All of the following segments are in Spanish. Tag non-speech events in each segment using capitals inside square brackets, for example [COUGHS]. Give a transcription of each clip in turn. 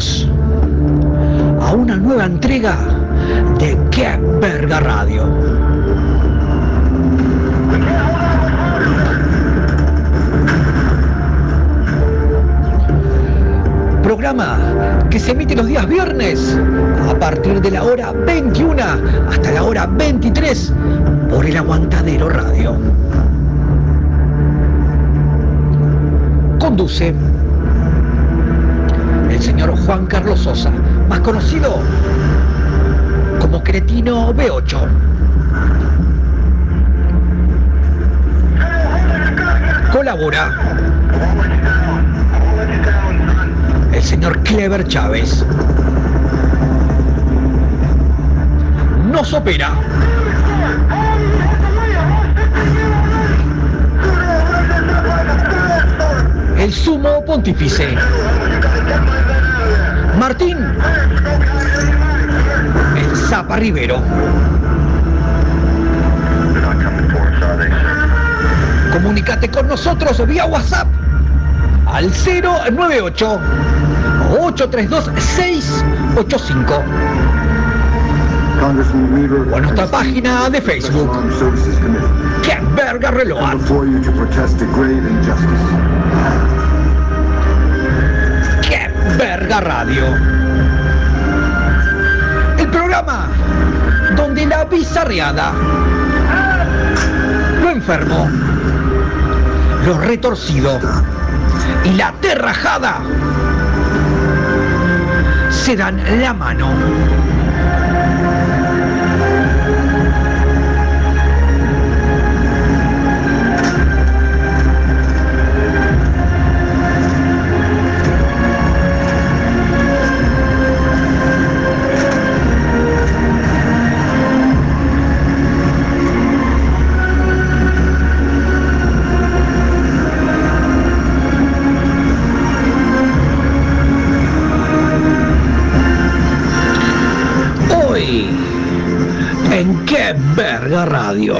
A una nueva entrega de Qué Verga Radio. Programa que se emite los días viernes a partir de la hora 21 hasta la hora 23 por el Aguantadero Radio. Conduce señor Juan Carlos Sosa, más conocido como Cretino B8. Colabora el señor Clever Chávez. Nos opera el sumo pontífice Martín el Zapa Rivero. Comunicate con nosotros vía WhatsApp al 098 832 685 o a nuestra página de Facebook. ¡Qué verga reloj! ¡Qué verga radio! El programa donde la bizarreada, lo enfermo, lo retorcido y la terrajada se dan la mano. En qué verga radio.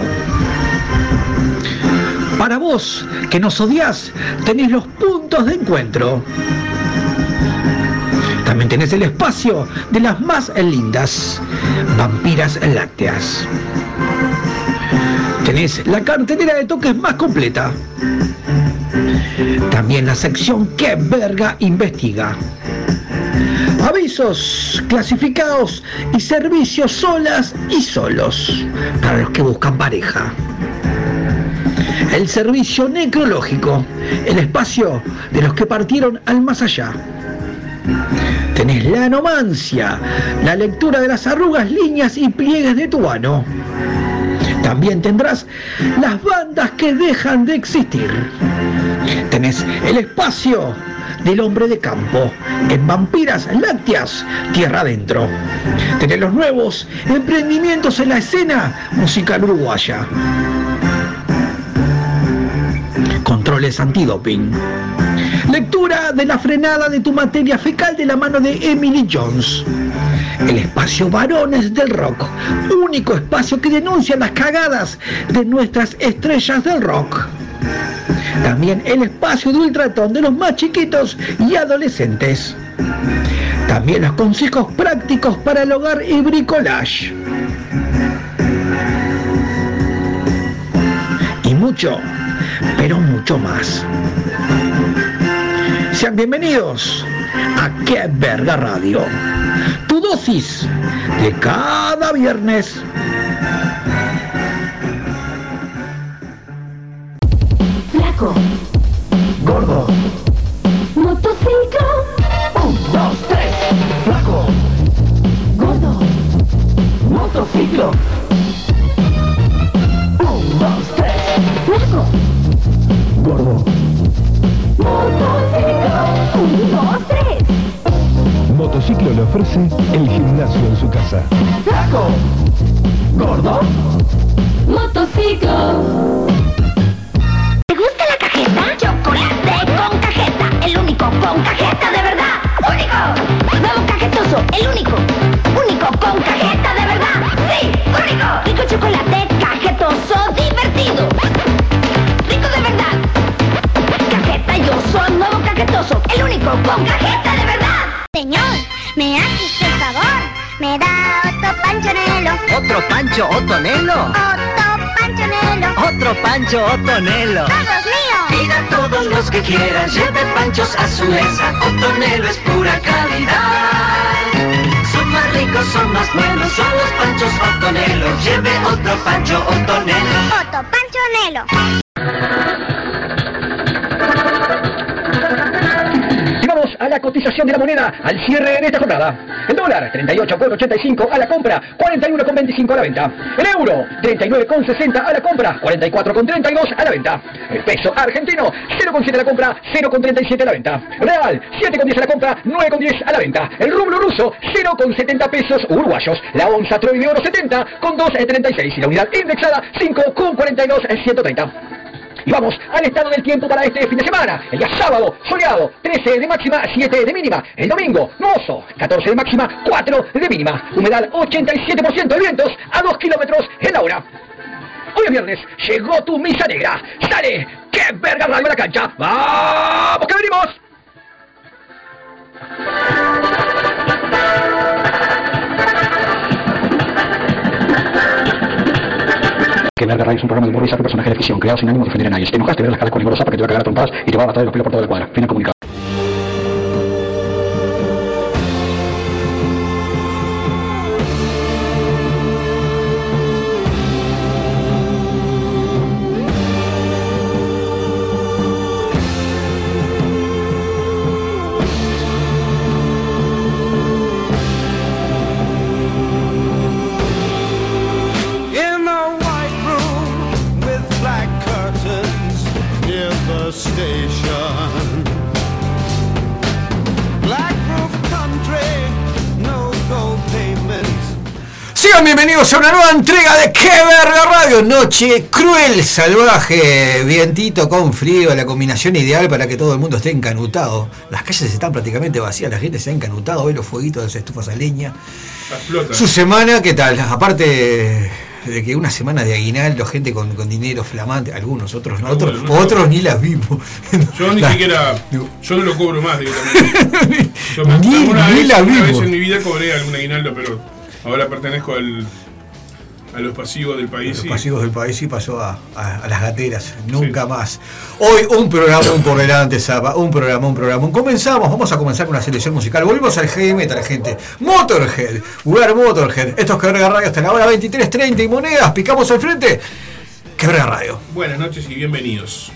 Para vos, que nos odias, tenés los puntos de encuentro. También tenés el espacio de las más lindas vampiras lácteas. Tenés la cartelera de toques más completa. También la sección que verga investiga. Avisos clasificados y servicios solas y solos para los que buscan pareja. El servicio necrológico, el espacio de los que partieron al más allá. Tenés la anomancia, la lectura de las arrugas, líneas y pliegues de tu ano. También tendrás las bandas que dejan de existir. Tenés el espacio del hombre de campo en Vampiras Lácteas, Tierra Adentro. Tenés los nuevos emprendimientos en la escena musical uruguaya. Controles antidoping. Lectura de la frenada de tu materia fecal de la mano de Emily Jones. El espacio Varones del Rock, único espacio que denuncia las cagadas de nuestras estrellas del rock. También el espacio de ultratón de los más chiquitos y adolescentes. También los consejos prácticos para el hogar y bricolage. Y mucho, pero mucho más. Sean bienvenidos a Qué Verga Radio. Tu dosis de cada viernes. Flaco, Gordo. motociclo, Un, dos, tres. Flaco. gordo, Motociclo. Un, dos, tres. flaco, Gordo. motociclo, un, dos, tres, Motociclo le ofrece el gimnasio en su casa. Flaco. Gordo. motociclo. con cajeta de verdad. ¡Único! Nuevo cajetoso, el único. Único con cajeta de verdad. ¡Sí! ¡Único! Rico chocolate, cajetoso, divertido. Rico de verdad. Cajeta yo soy nuevo cajetoso, el único con cajeta de verdad. Señor, me hace usted favor. Me da otro panchonelo. ¿Otro pancho otonelo? Otro panchonelo. Otro pancho otonelo. Vamos, Pida todos los que quieran, lleve panchos a su mesa. Otonelo es pura calidad. Son más ricos, son más buenos, son los panchos Otonelo. Lleve otro Pancho Otonelo. Otto Pancho cotización de la moneda al cierre de esta jornada. El dólar, 38,85 a la compra, 41,25 a la venta. El euro, 39,60 a la compra, 44,32 a la venta. El peso argentino, 0,7 a la compra, 0,37 a la venta. Real, 7,10 a la compra, 9,10 a la venta. El rublo ruso, 0,70 pesos uruguayos. La onza Troy de oro 70 con 2,36 y la unidad indexada 5,42 130. Y vamos al estado del tiempo para este fin de semana. El día sábado, soleado, 13 de máxima, 7 de mínima. El domingo, nuboso, 14 de máxima, 4 de mínima. Humedad 87% de vientos a 2 kilómetros en la hora. Hoy es viernes, llegó tu misa negra. ¡Sale! ¡Qué verga radio la cancha! ¡Vamos que venimos! Que Verga Radio es un programa de humor y saco personaje de ficción creado sin ánimo de ofender a nadie. Si te enojaste, ver las caras con Igor Zapa que te va a cagar a trompadas y te va a matar los pelos por toda la cuadra. Fin comunicado. Bienvenidos a una nueva entrega de Que Verga Radio. Noche cruel, salvaje, vientito con frío, la combinación ideal para que todo el mundo esté encanutado. Las calles están prácticamente vacías, la gente se ha encanutado, ve los fueguitos de las estufas a leña. Explota. Su semana, ¿qué tal? Aparte de que una semana de aguinaldo, gente con, con dinero flamante, algunos, otros no, otros, Algunos, no. otros ni las vimos. [LAUGHS] Yo ni La- siquiera. Yo no lo cobro más directamente. [LAUGHS] Yo Ni- ni vez, la vimos. vez en mi vida cobré algún aguinaldo, pero ahora pertenezco al, a los pasivos del país. Los y- pasivos del país y pasó a, a- a las gateras, nunca más. Hoy un programa por delante, Zapa, un programa, un programa. Comenzamos, vamos a comenzar con una selección musical. Volvemos al heavy metal, gente. Motorhead, Wear Motorhead. Esto es Quebrega Radio hasta la hora 23.30 y monedas. Picamos al frente. Quebrega Radio. Buenas noches y bienvenidos.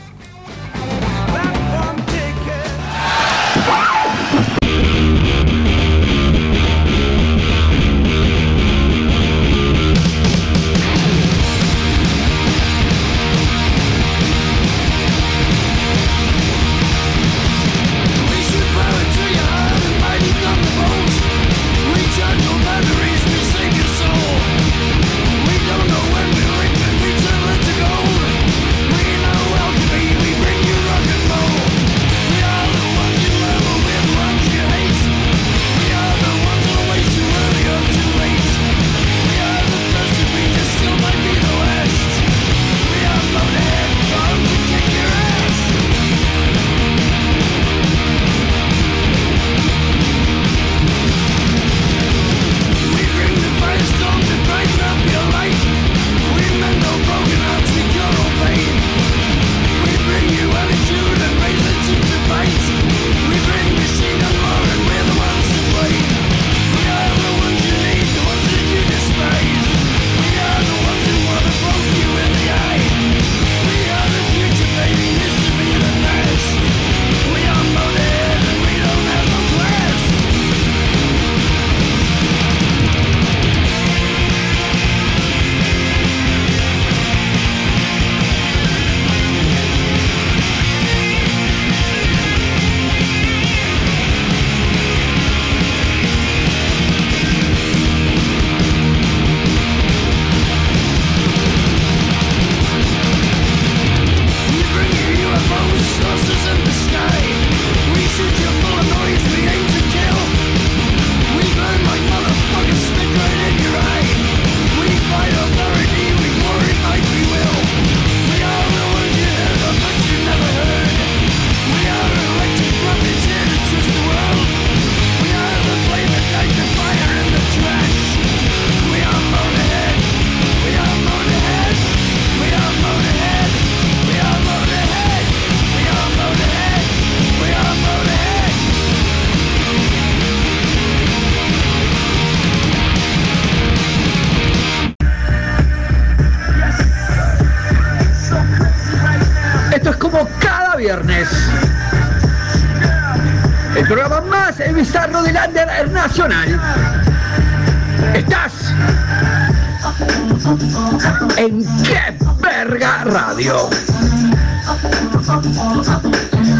Viernes. El programa más bizarro del under nacional. Estás en Qué Verga Radio.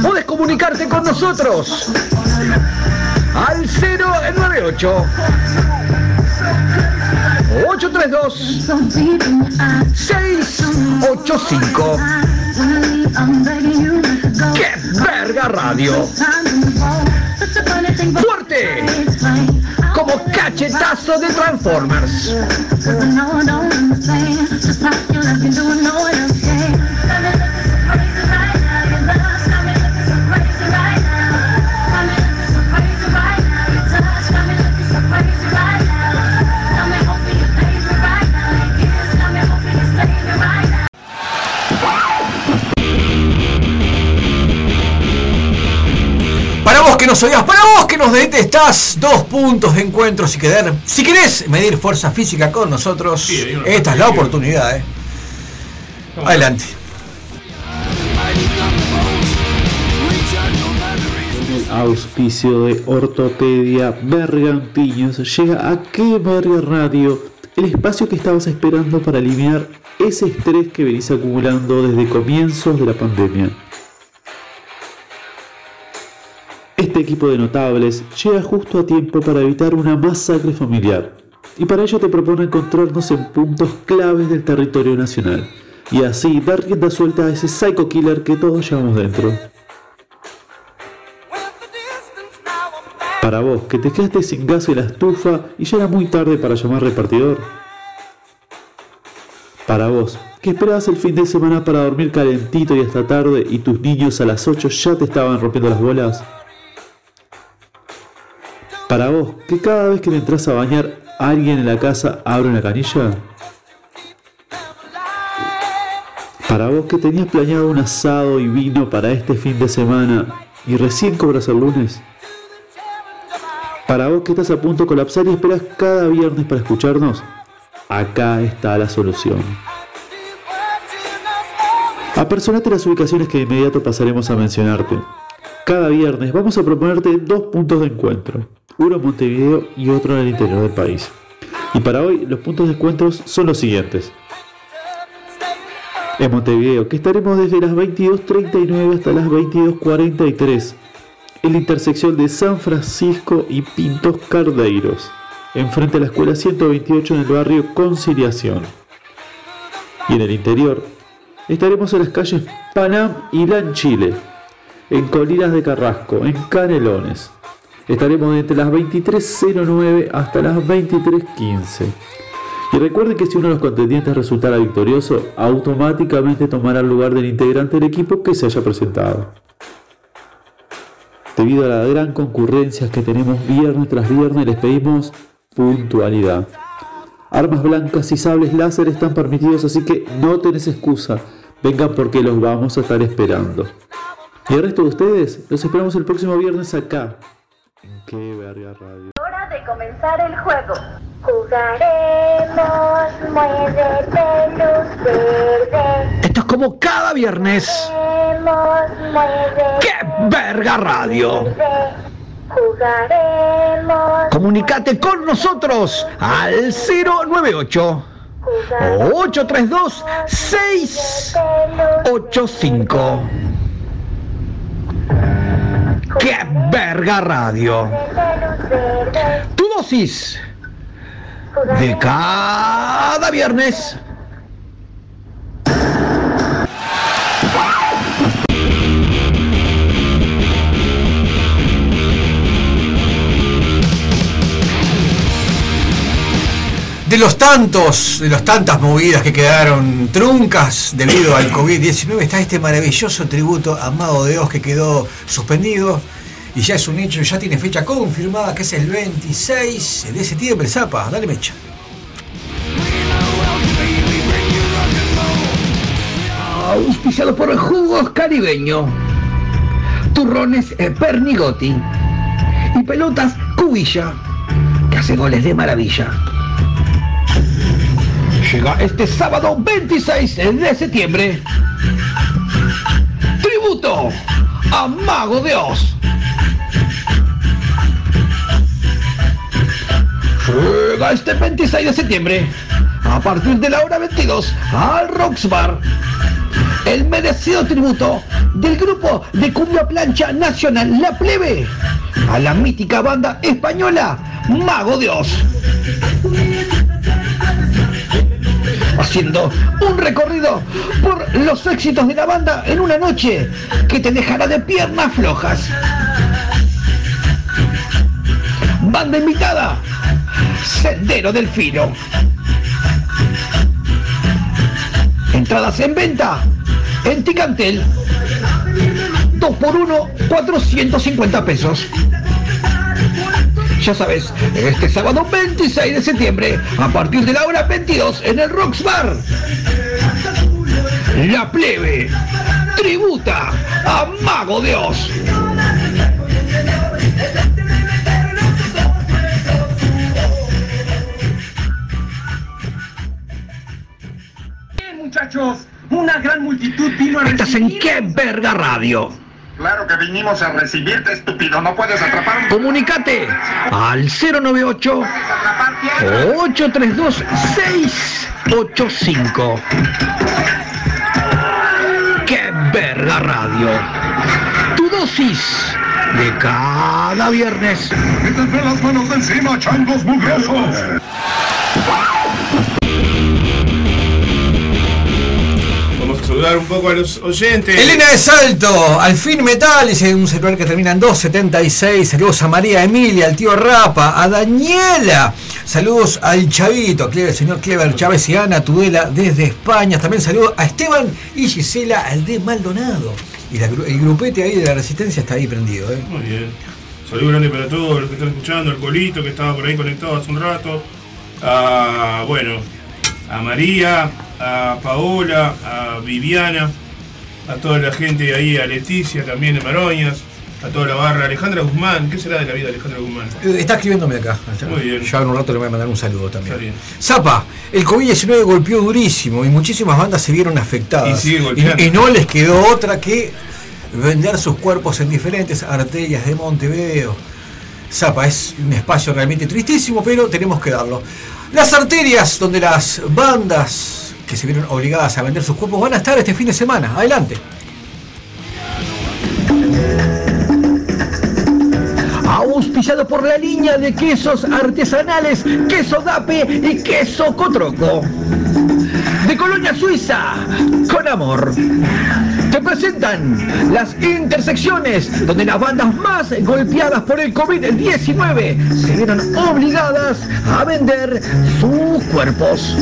Puedes comunicarte con nosotros al 098 832 685 ¡Qué verga radio! ¡Fuerte! Como cachetazo de Transformers. Nos para vos que nos detestás, dos puntos de encuentro si querés, si querés medir fuerza física con nosotros, Sí, esta es la que- oportunidad, eh. Adelante. El auspicio de Ortopedia Bergantiños llega a Qué Verga Radio, el espacio que estabas esperando para eliminar ese estrés que venís acumulando desde comienzos de la pandemia. Este equipo de notables llega justo a tiempo para evitar una masacre familiar. Y para ello te propone encontrarnos en puntos claves del territorio nacional. Y así dar rienda suelta a ese psycho killer que todos llevamos dentro. Para vos, que te quedaste sin gas en la estufa y ya era muy tarde para llamar repartidor. Para vos, que esperabas el fin de semana para dormir calentito y hasta tarde y tus niños a las 8 ya te estaban rompiendo las bolas. Para vos, que cada vez que te entras a bañar, alguien en la casa abre una canilla. Para vos que tenías planeado un asado y vino para este fin de semana y recién cobras el lunes. Para vos que estás a punto de colapsar y esperas cada viernes para escucharnos, acá está la solución. Apersonate las ubicaciones que de inmediato pasaremos a mencionarte. Cada viernes vamos a proponerte dos puntos de encuentro, uno en Montevideo y otro en el interior del país. Y para hoy los puntos de encuentro son los siguientes. En Montevideo, que estaremos desde las 22.39 hasta las 22.43, en la intersección de San Francisco y Pintos Cardeiros, enfrente a la escuela 128 en el barrio Conciliación. Y en el interior, estaremos en las calles Panam y Lan Chile, en Colinas de Carrasco, en Canelones. Estaremos entre las 23.09 hasta las 23.15. Y recuerden que si uno de los contendientes resultara victorioso, automáticamente tomará el lugar del integrante del equipo que se haya presentado. Debido a la gran concurrencia que tenemos viernes tras viernes, les pedimos puntualidad. Armas blancas y sables láser están permitidos, así que no tenés excusa. Vengan porque los vamos a estar esperando. Y el resto de ustedes, los esperamos el próximo viernes acá. En qué verga radio. Hora de comenzar el juego. Jugaremos, muévete luz verde. Esto es como cada viernes. Jugaremos, muévete ¡Qué verga radio! verde. Jugaremos. Comunicate con nosotros al 098 832 685. ¡Qué verga radio! Tu dosis de cada viernes. De los tantos, de las tantas movidas que quedaron truncas debido al COVID-19, está este maravilloso tributo a Mago de Dios que quedó suspendido y ya es un hecho, ya tiene fecha confirmada que es el 26 de septiembre. Zapa, dale mecha. Auspiciado por Jugos Caribeño. Turrones Pernigotti. Y pelotas Cubilla. Que hace goles de maravilla. Llega este sábado 26 de septiembre. tributo a Mago de Oz. Llega este 26 de septiembre, a partir de la hora 22, al Rocks Bar. El merecido tributo del grupo de cumbia plancha nacional La Plebe a la mítica banda española Mago de Oz. Haciendo un recorrido por los éxitos de la banda en una noche que te dejará de piernas flojas. Banda invitada, Sendero del Filo. Entradas en venta en Ticantel. 2 por 1 450 pesos. Ya sabes, este sábado 26 de septiembre, a partir de la hora 22 en el Rocks Bar. La plebe tributa a Mago de Oz. muchachos, una gran multitud vino a Estás en qué verga radio. Claro que vinimos a recibirte, estúpido. No puedes atrapar un... Comunicate al 098 832 685. ¡Qué verga radio! Tu dosis de cada viernes. Quítenme las manos de encima, changos mugrosos. Saludar un poco a los oyentes. Elena de Salto, al fin metal, dice un celular que termina en 276. Saludos a María Emilia, al tío Rapa, a Daniela. Saludos al Chavito, Clever, señor Clever Chávez y Ana Tudela desde España. También saludos a Esteban y Gisela, al de Maldonado. Y la el grupete ahí de la resistencia está ahí prendido. ¿eh? Muy bien. Saludos grande para todos los que están escuchando, al Colito que estaba por ahí conectado hace un rato. A, bueno, a María, a Paola, a Viviana, a toda la gente ahí, a Leticia también de Maroñas, a toda la barra, Alejandra Guzmán, ¿qué será de la vida de Alejandra Guzmán? Eh, Está escribiéndome acá. Muy bien. Ya en un rato le voy a mandar un saludo también. Está bien. Zapa, el COVID-19 golpeó durísimo y muchísimas bandas se vieron afectadas. Y sigue golpeando. y no les quedó otra que vender sus cuerpos en diferentes arterias de Montevideo. Zapa, es un espacio realmente tristísimo, pero tenemos que darlo. Las arterias donde las bandas que se vieron obligadas a vender sus cuerpos van a estar este fin de semana. Adelante. Auspiciado por la línea de quesos artesanales, queso Dape y queso Cotroco. De Colonia Suiza, con amor. Te presentan las intersecciones donde las bandas más golpeadas por el COVID-19 se vieron obligadas a vender sus cuerpos.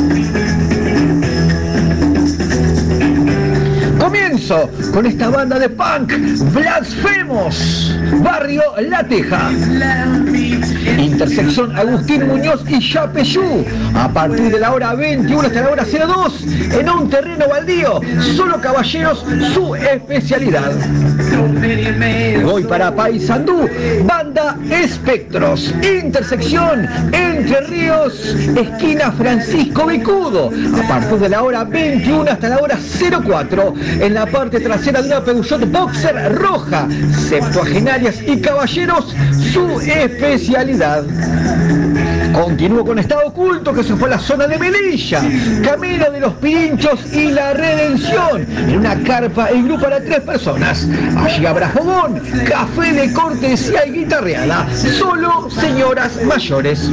Comienzo con esta banda de punk, Blasfemos, Barrio La Teja. Intersección Agustín Muñoz y Yapeyú, a partir de la hora 21 hasta la hora 02, en un terreno baldío, solo caballeros su especialidad. Voy para Paysandú, banda Espectros, intersección Entre Ríos, esquina Francisco Becudo, a partir de la hora 21 hasta la hora 04, en la parte trasera de una Peugeot Boxer roja, septuagenarias y caballeros, su especialidad. Continúo con Estado Oculto, que se fue a la zona de Melilla, Camino de los Pirinchos y la Redención, en una carpa en grupo para tres personas. Allí habrá fogón, café de cortesía y guitarreada, solo señoras mayores.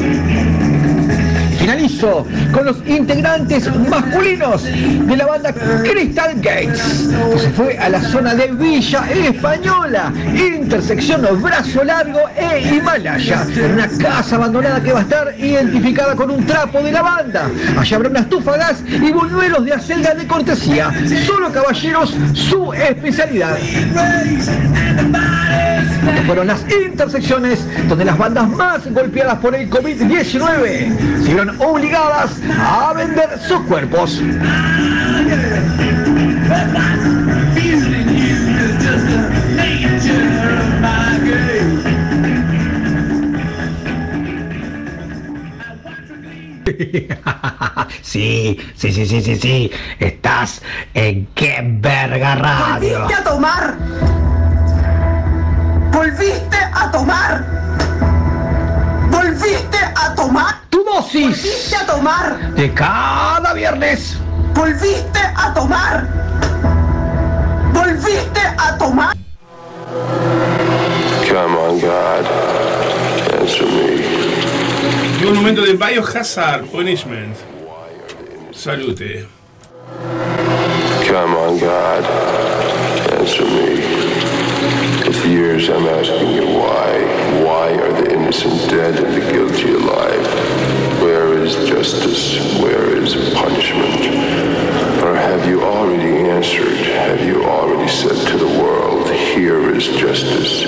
Finalizo con los integrantes masculinos de la banda Crystal Gates, se fue a la zona de Villa Española, intersección Brazo Largo e Himalaya, una casa abandonada que va a estar identificada con un trapo de la banda. Allá habrá una estufa gas y buñuelos de acelga de cortesía. Solo caballeros, su especialidad. Fueron las intersecciones donde las bandas más golpeadas por el COVID-19 se obligadas a vender sus cuerpos. Sí, sí, sí, sí, sí, sí. Estás en qué verga radio. ¡Volviste a tomar! ¡Volviste a tomar! ¡Volviste a tomar! Tu dosis ¡Volviste a tomar! de cada viernes. ¡Volviste a tomar! ¡Volviste a tomar! Come on, God. Answer me. Llegó un momento de Biohazard Punishment. Salute. Come on, God. Answer me. For years I'm asking you why. Why are the innocent dead and the guilty alive? Where is justice? Where is punishment? Or have you already answered? Have you already said to the world, here is justice,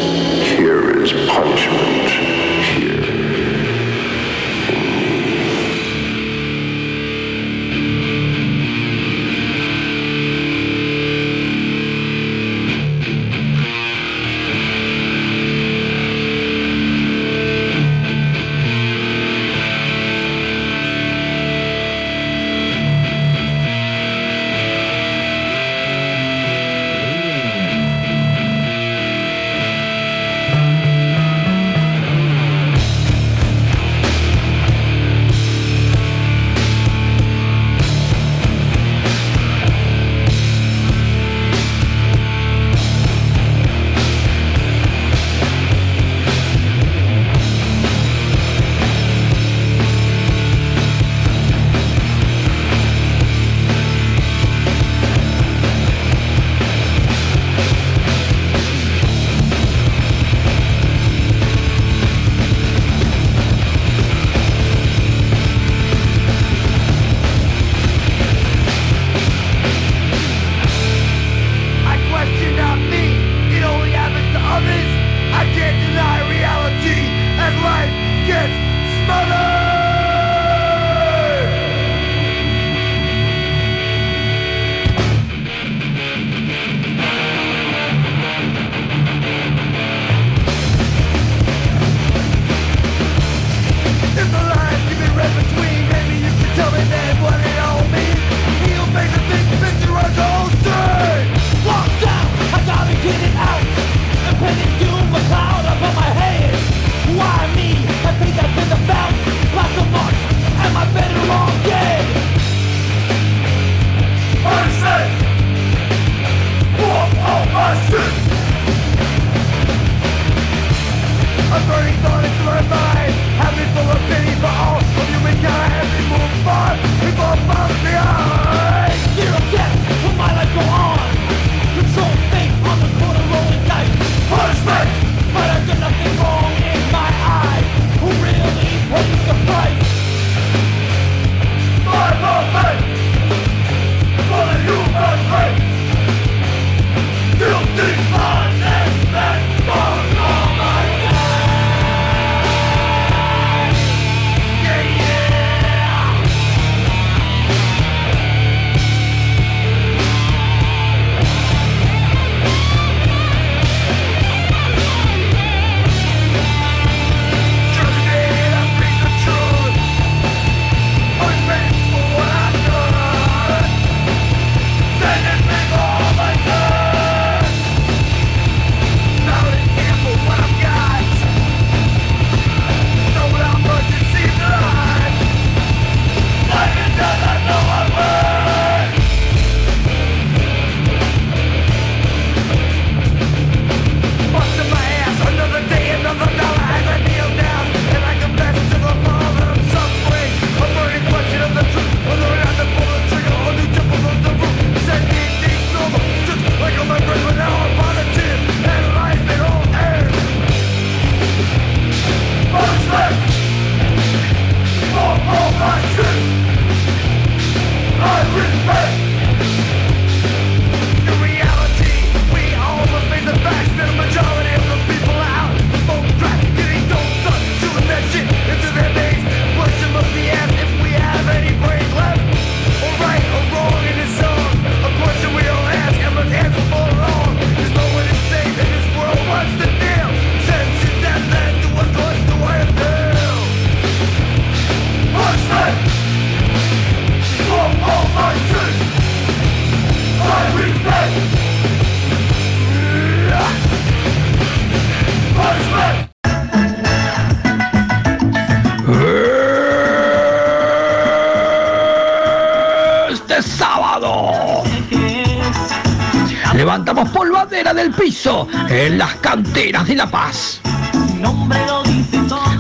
canteras de La Paz.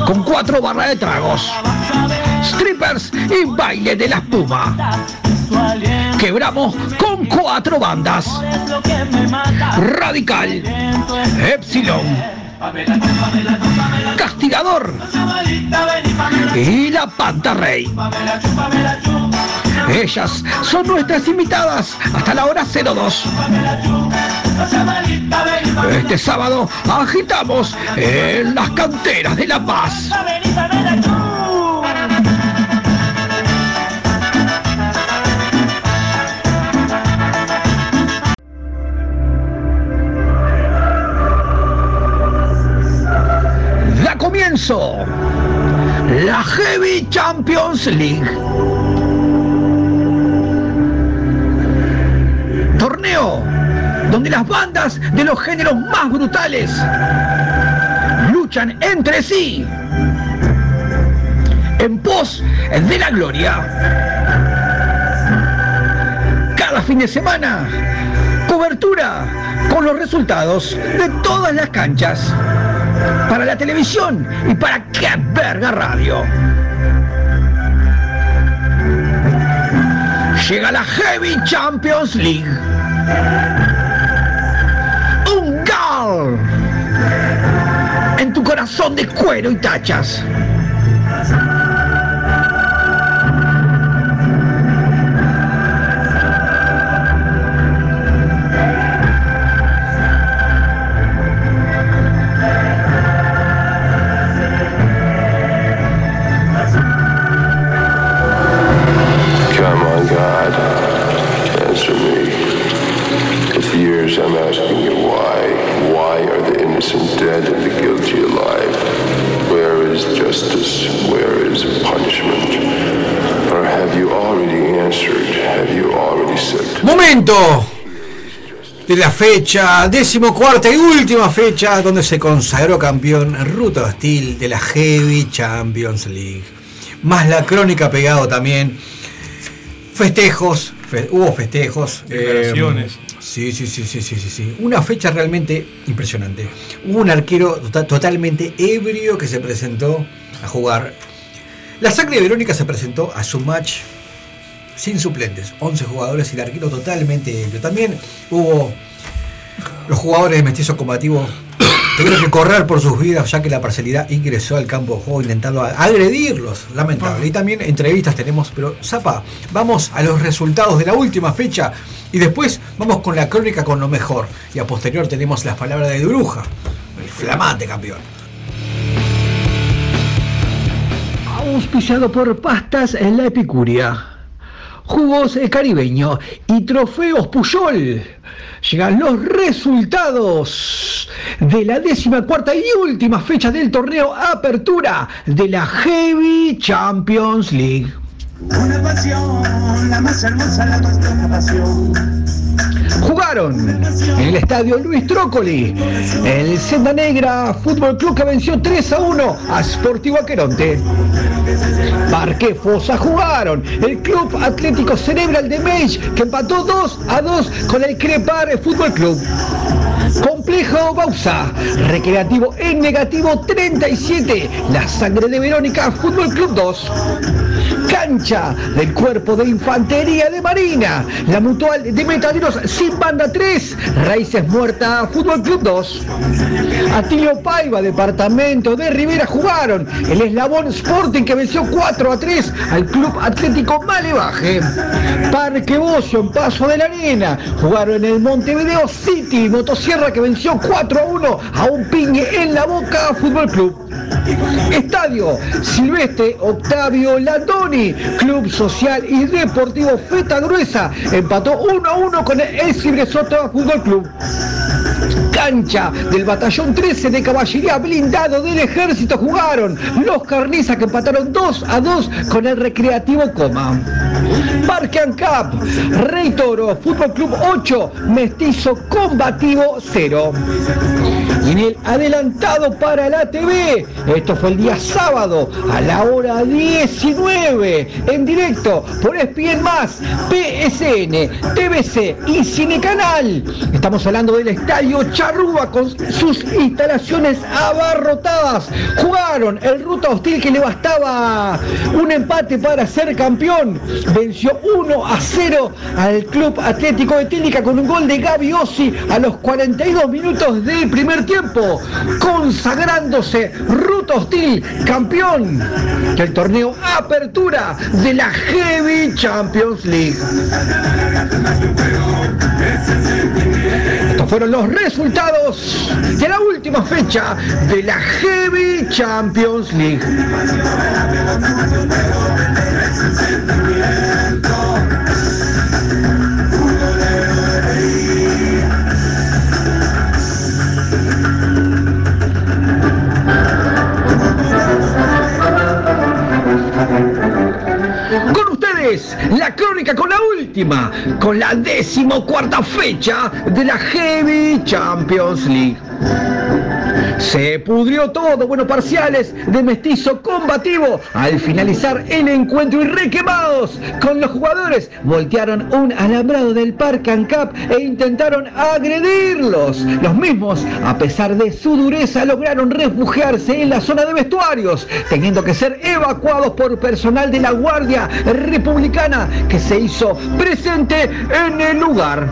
Con cuatro barras de tragos, strippers y baile de la espuma. Quebramos con cuatro bandas. Radical, Epsilon, Castigador y la Panta Rey. Ellas son nuestras invitadas hasta la hora 02. Este sábado agitamos en las canteras de La Paz. Da comienzo la Heavy Champions League. Donde las bandas de los géneros más brutales luchan entre sí en pos de la gloria. Cada fin de semana, cobertura con los resultados de todas las canchas para la televisión y para qué verga radio. Llega la Heavy Champions League. Corazón de cuero y tachas. De la fecha, decimocuarta y última fecha donde se consagró campeón Ruta Hostil de la Heavy Champions League. Más la crónica pegado también. Festejos, fe- hubo festejos. Declaraciones. eh, sí, sí, sí, sí, sí, sí, sí. Una fecha realmente impresionante. Hubo un arquero tota- totalmente ebrio que se presentó a jugar. La sangre de Verónica se presentó a su match sin suplentes, 11 jugadores y el arquero totalmente ebrio. También hubo los jugadores de mestizo combativo [COUGHS] tuvieron que correr por sus vidas ya que la parcialidad ingresó al campo de juego intentando agredirlos, lamentable. Y también entrevistas tenemos, pero Zapa, vamos a los resultados de la última fecha y después vamos con la crónica con lo mejor. Y a posterior tenemos las palabras de Bruja, el flamante campeón. Auspiciado por Pastas en la Epicuria. Jugos eh, caribeño y trofeos Puyol. Llegan los resultados de la décima cuarta y última fecha del torneo Apertura de la Heavy Champions League. Una pasión, la más hermosa, la más loca pasión. Jugaron en el estadio Luis Trócoli, el Senda Negra Fútbol Club que venció 3 a 1 a Sportivo Aqueronte. Parque Fosa jugaron el Club Atlético Cerebral de Meij que empató 2 a 2 con el Crepar Fútbol Club. Complejo Bausa, Recreativo en negativo 37, La Sangre de Verónica Fútbol Club 2. Cancha del Cuerpo de Infantería de Marina, la Mutual de Metaderos sin banda 3, Raíces Muerta Fútbol Club 2. Atilio Paiva, Departamento de Rivera jugaron el Eslabón Sporting que venció 4 a 3 al Club Atlético Malevaje. Parque Bocio en Paso de la Arena jugaron en el Montevideo City Motosierra que venció 4 a 1 a un piñe en la Boca Fútbol Club. Estadio Silvestre Octavio Landoni, Club Social y Deportivo Feta Gruesa, empató 1 a 1 con el Cibresota Fútbol Club. Cancha del batallón 13 de caballería blindado del ejército jugaron los carnizas que empataron 2 a 2 con el recreativo Coma. Parque Ancap, Rey Toro, Fútbol Club 8, Mestizo Combativo 0. Y en el adelantado para la TV, esto fue el día sábado a la hora 19, en directo por ESPN Más, PSN, TVC y Cinecanal. Estamos hablando del estadio Charrúa con sus instalaciones abarrotadas. Jugaron el Ruta Hostil que le bastaba un empate para ser campeón. Venció 1 a 0 al Club Atlético de Técnica con un gol de Gaby Ossi a los 42 minutos del primer tiempo, consagrándose Ruta Hostil campeón del torneo Apertura de la Heavy Champions League. Fueron los resultados de la última fecha de la Heavy Champions League. La crónica con la última, con la decimocuarta fecha de la Heavy Champions League. Se pudrió todo, bueno, parciales de mestizo combativo. Al finalizar el encuentro y requemados con los jugadores, voltearon un alambrado del Parque Ancap e intentaron agredirlos. Los mismos, a pesar de su dureza, lograron refugiarse en la zona de vestuarios, teniendo que ser evacuados por personal de la Guardia Republicana que se hizo presente en el lugar.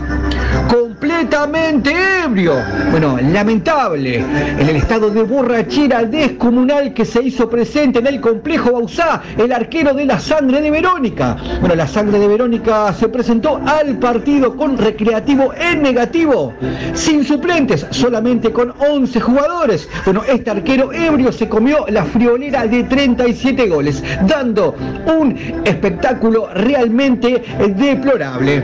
Completamente ebrio. Bueno, En el estado de borrachera descomunal que se hizo presente en el complejo Bausá, el arquero de la sangre de Verónica. Bueno, la sangre de Verónica se presentó al partido con recreativo en negativo, sin suplentes, solamente con 11 jugadores. Bueno, este arquero ebrio se comió la friolera de 37 goles, dando un espectáculo realmente deplorable.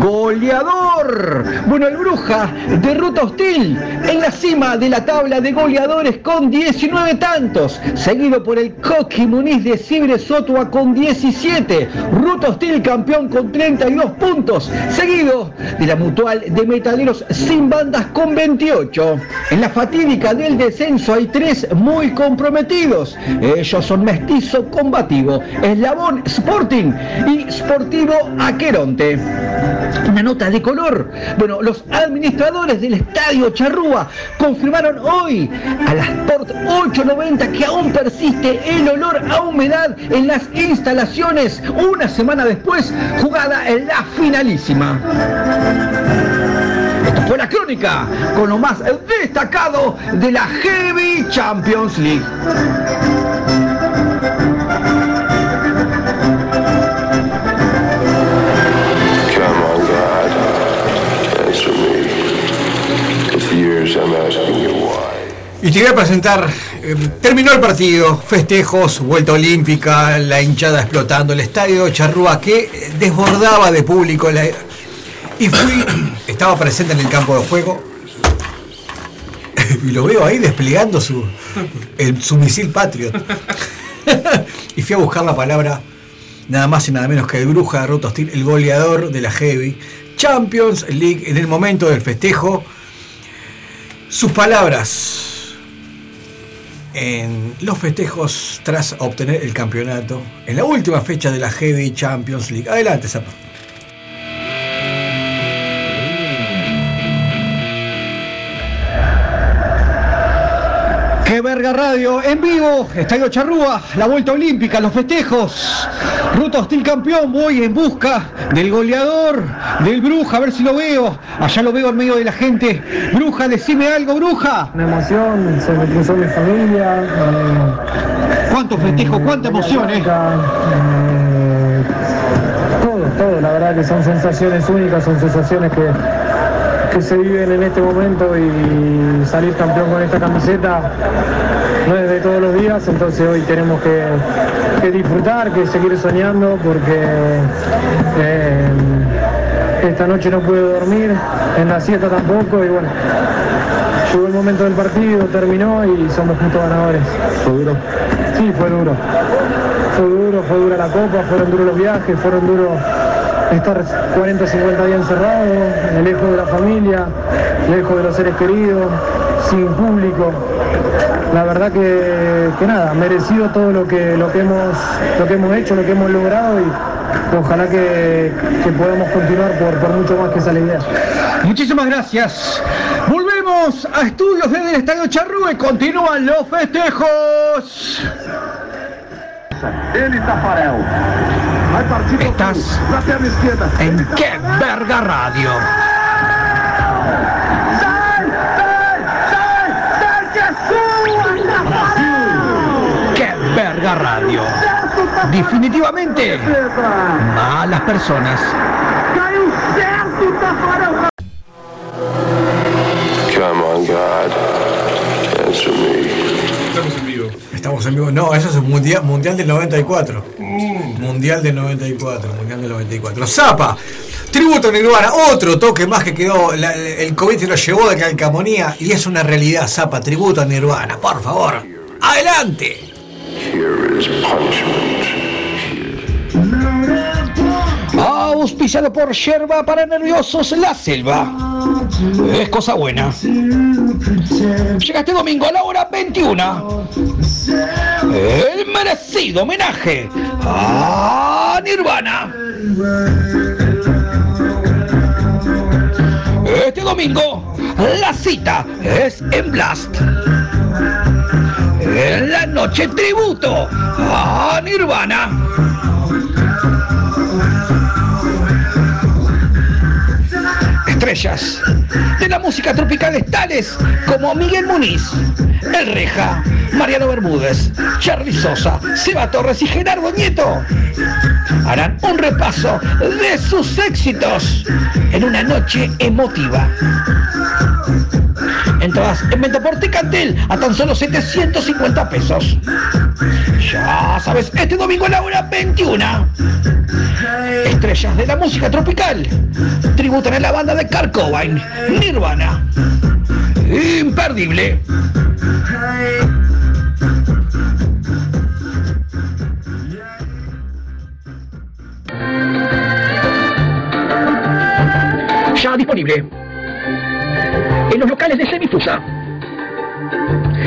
Goleador. Bueno, el Bruja derrota hostil en la cima de la tabla de goleadores con 19 tantos, seguido por el Coqui Muniz de Cibre Sotua con 17, Ruta Hostil campeón con 32 puntos, seguido de la Mutual de Metaleros sin bandas con 28. En la fatídica del descenso hay tres muy comprometidos, ellos son Mestizo Combativo, Eslabón Sporting y Sportivo Aqueronte. Una nota de color. Bueno, los administradores del Estadio Charrúa confirmaron hoy a la Sport 890 que aún persiste el olor a humedad en las instalaciones una semana después jugada en la finalísima. Esto fue la crónica con lo más destacado de la Heavy Champions League. Y te voy a presentar, eh, terminó el partido, festejos, vuelta olímpica, la hinchada explotando, el estadio Charrúa que eh, desbordaba de público. y fui, [COUGHS] estaba presente en el campo de juego [LAUGHS] y lo veo ahí desplegando su, su misil Patriot. [LAUGHS] y fui a buscar la palabra nada más y nada menos que el Bruja de Roto Hostil, el goleador de la Heavy Champions League en el momento del festejo. Sus palabras en los festejos tras obtener el campeonato en la última fecha de la Heavy Champions League. Adelante, Zapa. ¡Qué verga radio! En vivo, Estadio Charrúa, la vuelta olímpica, los festejos. Ruta Hostil campeón, voy en busca del goleador, del Bruja, a ver si lo veo. Allá lo veo en medio de la gente. Bruja, decime algo, Bruja. Una emoción, se me cruzó mi familia. ¿Cuánto festejo, cuánta emoción, eh? todo, todo, la verdad que son sensaciones únicas, son sensaciones que, que se viven en este momento y salir campeón con esta camiseta no es de todos los días, entonces hoy tenemos que, que disfrutar, que seguir soñando porque eh, esta noche no pude dormir, en la siesta tampoco y bueno, llegó el momento del partido, terminó y somos justos ganadores. ¿Fue duro? Sí, fue duro. Fue duro, fue dura la copa, fueron duros los viajes, fueron duros estar 40, 50 días encerrados, lejos de la familia, lejos de los seres queridos, sin público. La verdad que, que nada, merecido todo lo que, lo, que hemos, lo que hemos hecho, lo que hemos logrado y ojalá que, que podamos continuar por, por mucho más que esa la idea. Muchísimas gracias. Volvemos a estudios desde el Estadio Charrúa y continúan los festejos. Ele Tafarel. Estás en Qué Verga Radio. Qué Verga Radio. Definitivamente malas personas. Caiu certo, Tafarel! Come on, God. Answer me. Estamos en vivo. No, eso es un mundial, mundial del 94. Mundial del 94. Mundial del 94. Zapa. Tributo a Nirvana. Otro toque más que quedó. la- el COVID se lo llevó de calcamonía. Y es una realidad, Zapa. Tributo a Nirvana. Por favor. Adelante. Here is punishment. Auspiciado por Yerba para Nerviosos La Selva. Es cosa buena. Llega este domingo a la hora 21. El merecido homenaje a Nirvana. Este domingo la cita es en Blast. En la noche tributo a Nirvana. De la música tropical tales como Miguel Muniz, El Reja, Mariano Bermúdez, Charly Sosa, Seba Torres y Gerardo Nieto harán un repaso de sus éxitos en una noche emotiva. Entradas en venta por Ticantel a tan solo 750 pesos. Ya sabes, este domingo a la hora 21. Estrellas de la música tropical tributan a la banda de Kurt Nirvana. Imperdible. Ya disponible en los locales de Semifusa.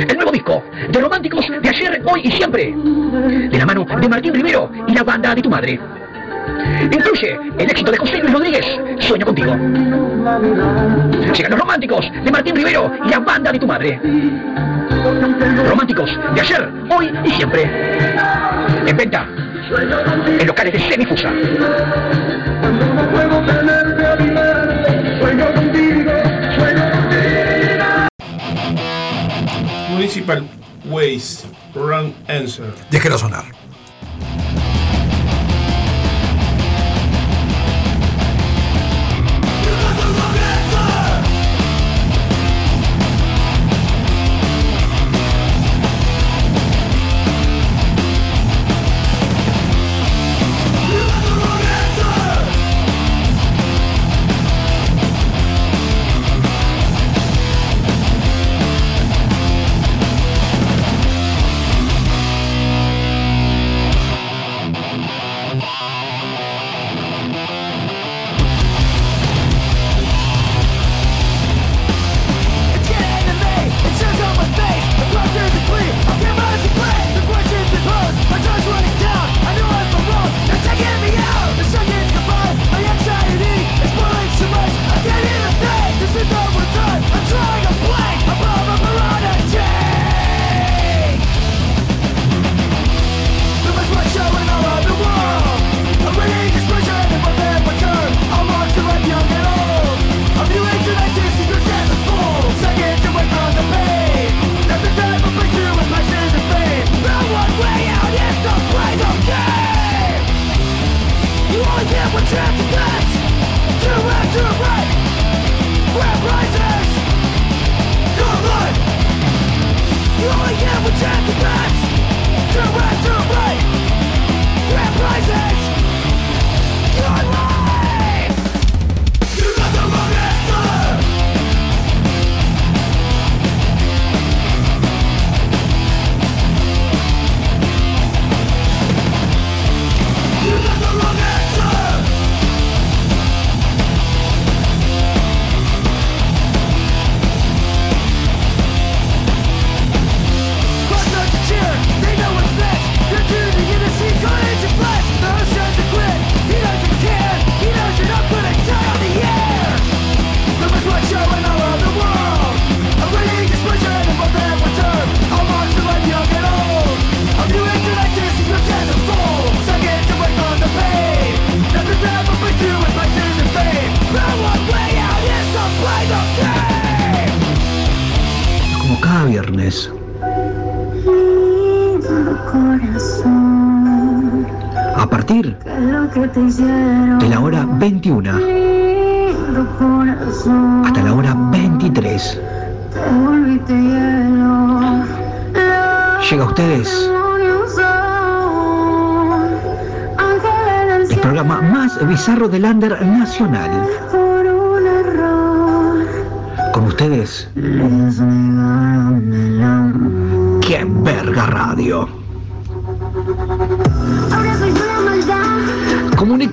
El nuevo disco de Románticos de ayer, hoy y siempre. De la mano de Martín Rivero y la banda de tu madre. Incluye el éxito de José Luis Rodríguez, Sueño contigo. Llegan los románticos de Martín Rivero y la banda de tu madre. Románticos de ayer, hoy y siempre. En venta en locales de Semifusa. Municipal Waste Run Answer. Déjelo sonar.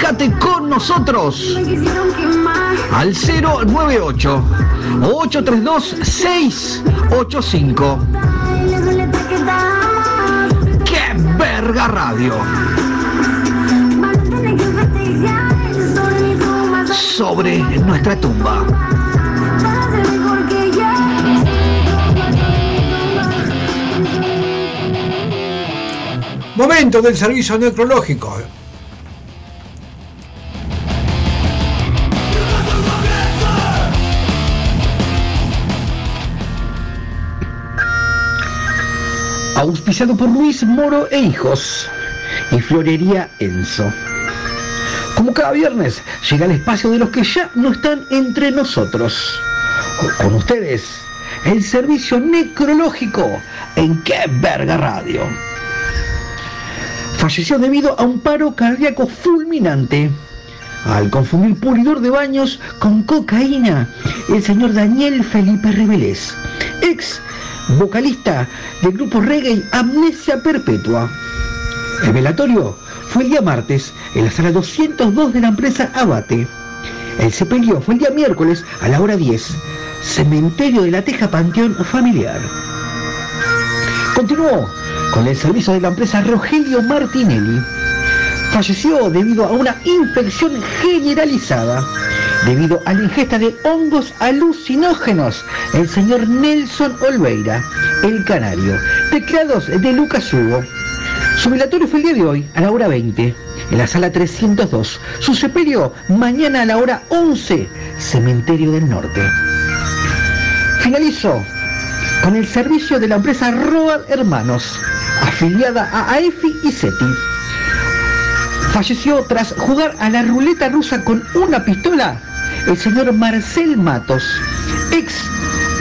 Comunicate con nosotros al 098 832 685. Y le duele que da. ¡Qué verga radio! Sobre nuestra tumba. Momento del servicio necrológico. Auspiciado por Luis Moro e Hijos y Florería Enzo. Como cada viernes, llega el espacio de los que ya no están entre nosotros. Con ustedes, el servicio necrológico en Qué Verga Radio. Falleció debido a un paro cardíaco fulminante. Al confundir pulidor de baños con cocaína, el señor Daniel Felipe Rebelés, ex vocalista del grupo reggae Amnesia Perpetua. El velatorio fue el día martes en la sala 202 de la empresa Abate. El sepelio fue el día miércoles a la hora 10, cementerio de la Teja Panteón Familiar. Continuó con el servicio de la empresa Rogelio Martinelli. Falleció debido a una infección generalizada. Debido a la ingesta de hongos alucinógenos, el señor Nelson Olveira, el canario, teclados de Lucas Hugo. Su velatorio fue el día de hoy, a la hora 20, en la sala 302. Su sepelio, mañana a la hora 11, Cementerio del Norte. Finalizó con el servicio de la empresa Road Hermanos, afiliada a AEFI y SETI. Falleció tras jugar a la ruleta rusa con una pistola el señor Marcel Matos, ex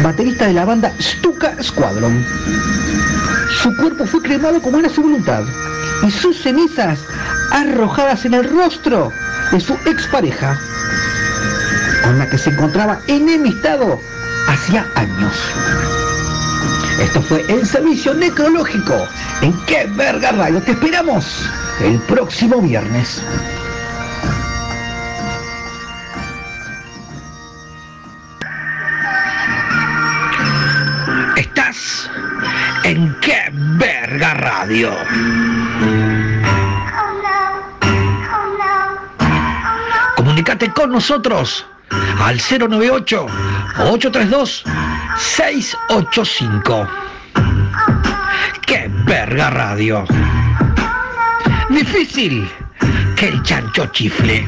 baterista de la banda Stuka Squadron. Su cuerpo fue cremado como era su voluntad y sus cenizas arrojadas en el rostro de su expareja, con la que se encontraba enemistado hacía años. Esto fue el servicio necrológico. ¿En qué verga radio? Te esperamos el próximo viernes. En qué verga radio. Comunicate con nosotros al 098 832 685. ¡Qué verga radio! Difícil que el chancho chifle.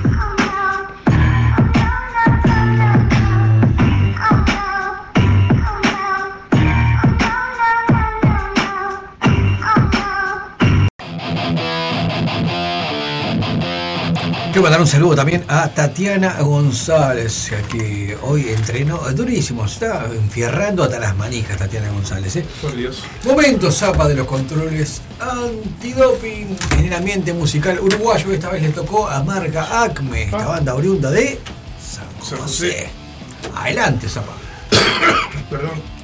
Quiero mandar un saludo también a Tatiana González, que hoy entrenó durísimo, está enfierrando hasta las manijas Tatiana González. ¿eh? Por Dios. Momento zapa de los controles antidoping en el ambiente musical uruguayo. Esta vez le tocó a Marca Acme, esta banda oriunda de San San José. José. Adelante, zapa. [COUGHS] Perdón.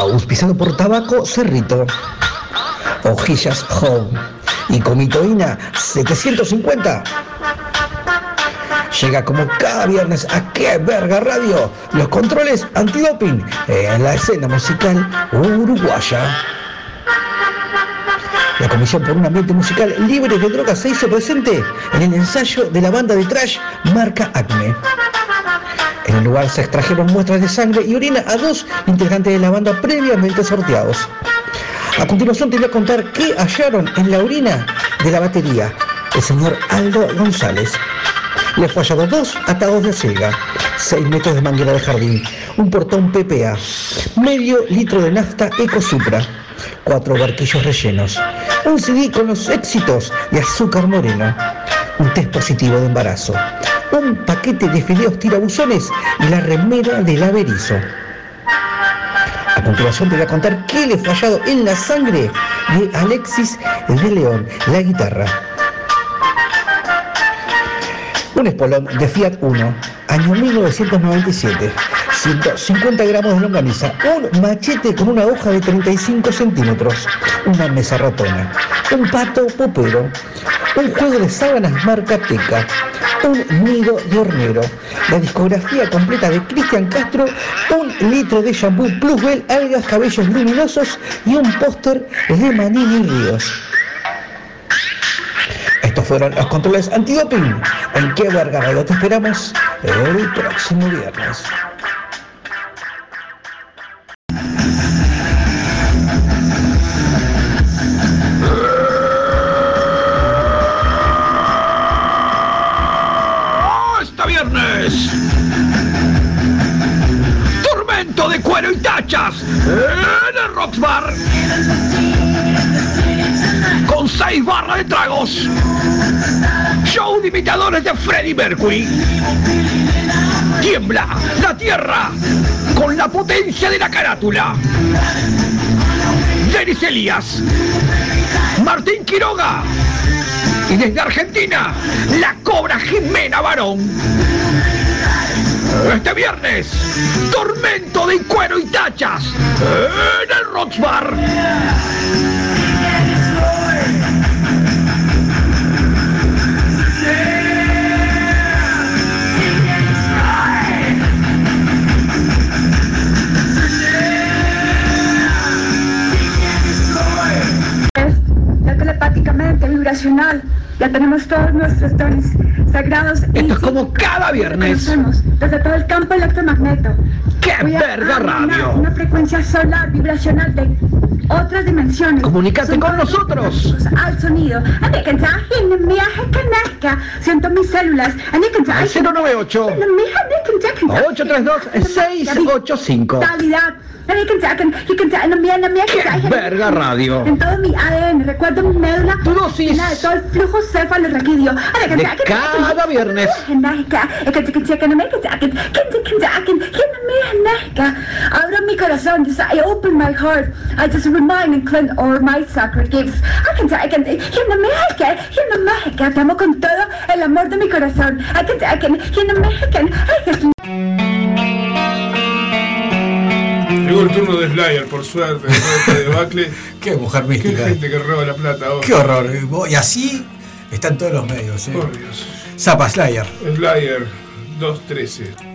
Auspiciado por Tabaco Cerrito, Hojillas Home y Comitoína 750. Llega como cada viernes a qué verga radio los controles antidoping en la escena musical uruguaya. La Comisión por un Ambiente Musical Libre de Drogas se hizo presente en el ensayo de la banda de trash Marca Acme. En el lugar se extrajeron muestras de sangre y orina a dos integrantes de la banda previamente sorteados. A continuación te voy a contar qué hallaron en la orina de la batería, el señor Aldo González. Le fue hallado dos atados de selga, 6 metros de manguera de jardín, un portón PPA, medio litro de nafta Ecosupra, cuatro barquillos rellenos, un CD con los éxitos de azúcar moreno, un test positivo de embarazo, un paquete de fideos tirabuzones y la remera del averizo. A continuación te voy a contar qué le fue hallado en la sangre de Alexis de León, la guitarra. Un espolón de Fiat 1, año 1997, 150 gramos de longaniza, un machete con una hoja de 35 centímetros, una mesa ratona, un pato popero, un juego de sábanas marca Teca, un nido de hornero, la discografía completa de Cristian Castro, un litro de shampoo Plusbel, algas, cabellos luminosos y un póster de Manini Ríos. Estos fueron los controles antidoping. ¿En qué verga radio te esperamos? El próximo viernes. ¡Este viernes! Tormento de cuero y tachas en el Rocks Bar. Seis barras de tragos. Show de imitadores de Freddie Mercury. Tiembla la tierra con la potencia de la carátula. Denis Elías. Martín Quiroga. Y desde Argentina, la cobra Jimena Barón. Este viernes, tormento de cuero y tachas en el Rocks telepáticamente, vibracional. Ya tenemos todos nuestros dones sagrados. Esto es como cada viernes. Desde todo el campo electromagneto. ¡Qué Voy verga radio! Una frecuencia solar vibracional de otras dimensiones. Comunícate con nosotros. Al sonido. Siento mis células. Al 098 832 685. Calidad. ¡Qué verga radio! En todo mi ADN, recuerdo mi médula Tu dosis. llena de todo el flujo cefalorraquídeo. De cada viernes. Abro mi corazón, just I open my heart. I just remind and cleanse all my sacred gifts. I can I can Te amo con todo el amor de mi corazón. I can I can I can Llegó el turno de Slayer, por suerte, de debacle. [LAUGHS] Qué mujer Qué mística. gente que roba la plata ahora. Qué horror. Y así están todos los medios. ¿eh? Por Dios. Zapa Slayer. Slayer 213.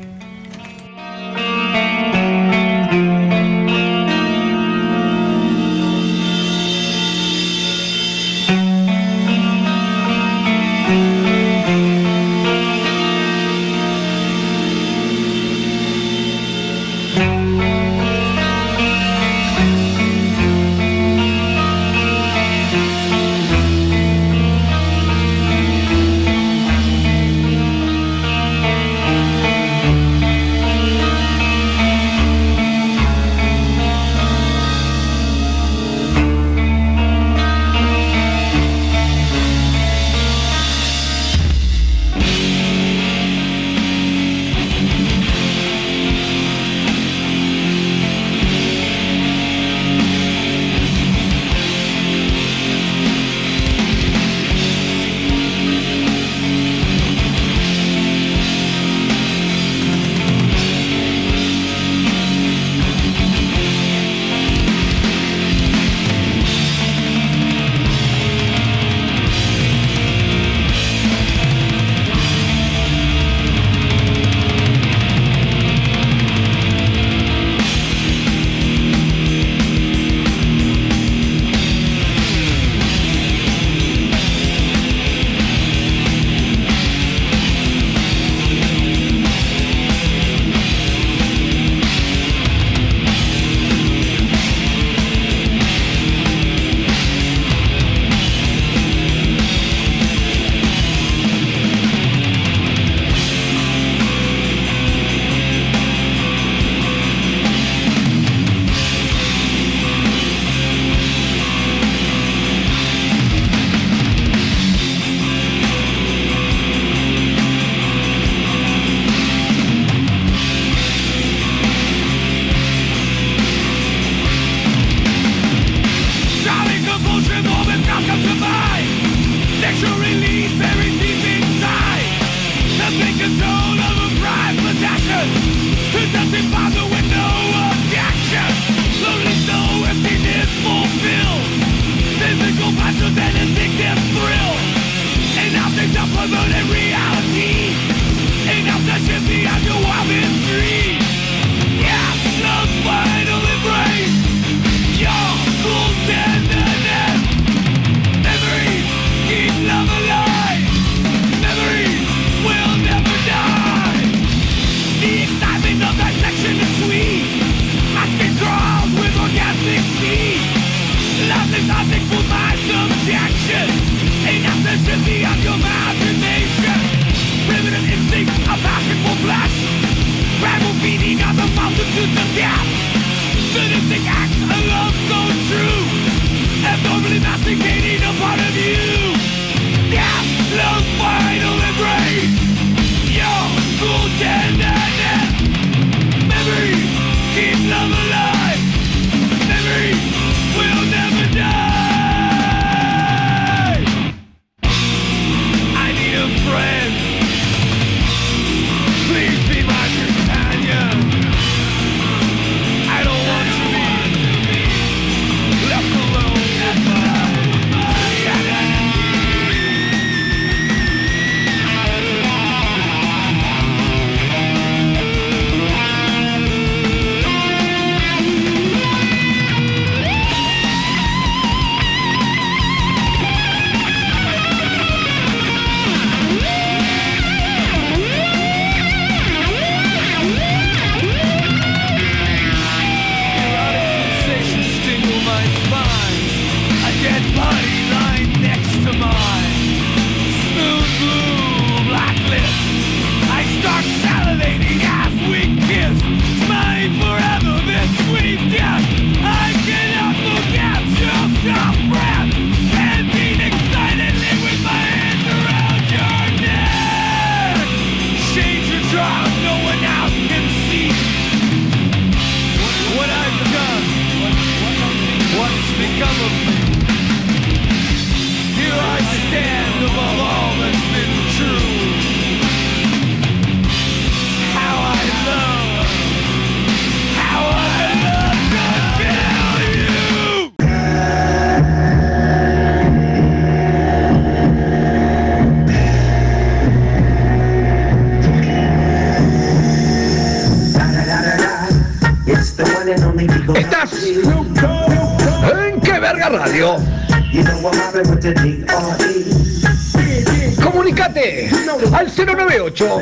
098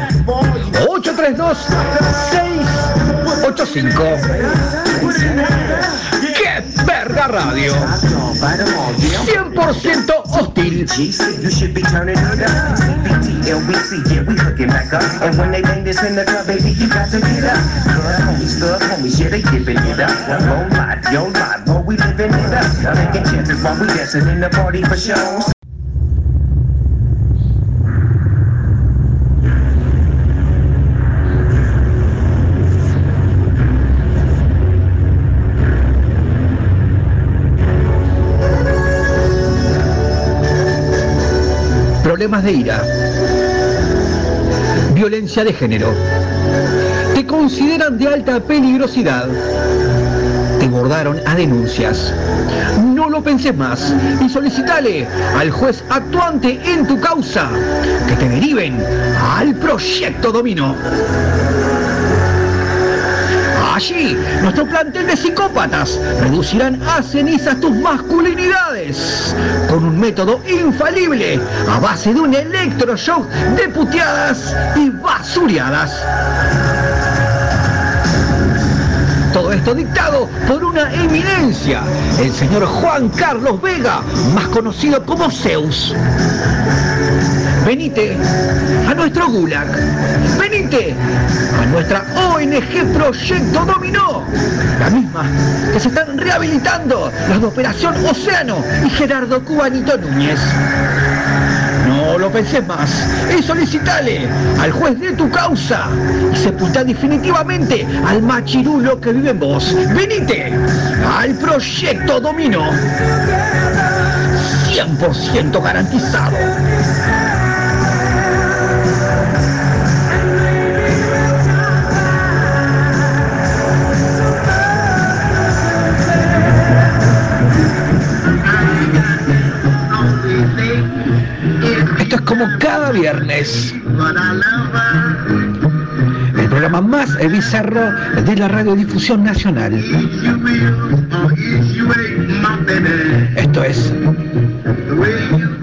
832 685. ¡Qué verga radio! 100% hostil. De ira. Violencia de género. Te consideran de alta peligrosidad. Te bordaron a denuncias. No lo penses más y solicitale al juez actuante en tu causa que te deriven al proyecto Domino. Allí, nuestro plantel de psicópatas reducirán a cenizas tus masculinidades con un método infalible a base de un electroshock de puteadas y basureadas. Todo esto dictado por una eminencia, el señor Juan Carlos Vega, más conocido como Zeus. Venite a nuestro Gulag. Venite a nuestra ONG Proyecto Dominó. La misma que se están rehabilitando los de Operación Océano y Gerardo Cubanito Núñez. No lo pensés más y solicitale al juez de tu causa y sepultá definitivamente al machirulo que vive en vos. Venite al Proyecto Dominó. 100% garantizado. Cada viernes. El programa más bizarro de la radiodifusión nacional. Esto es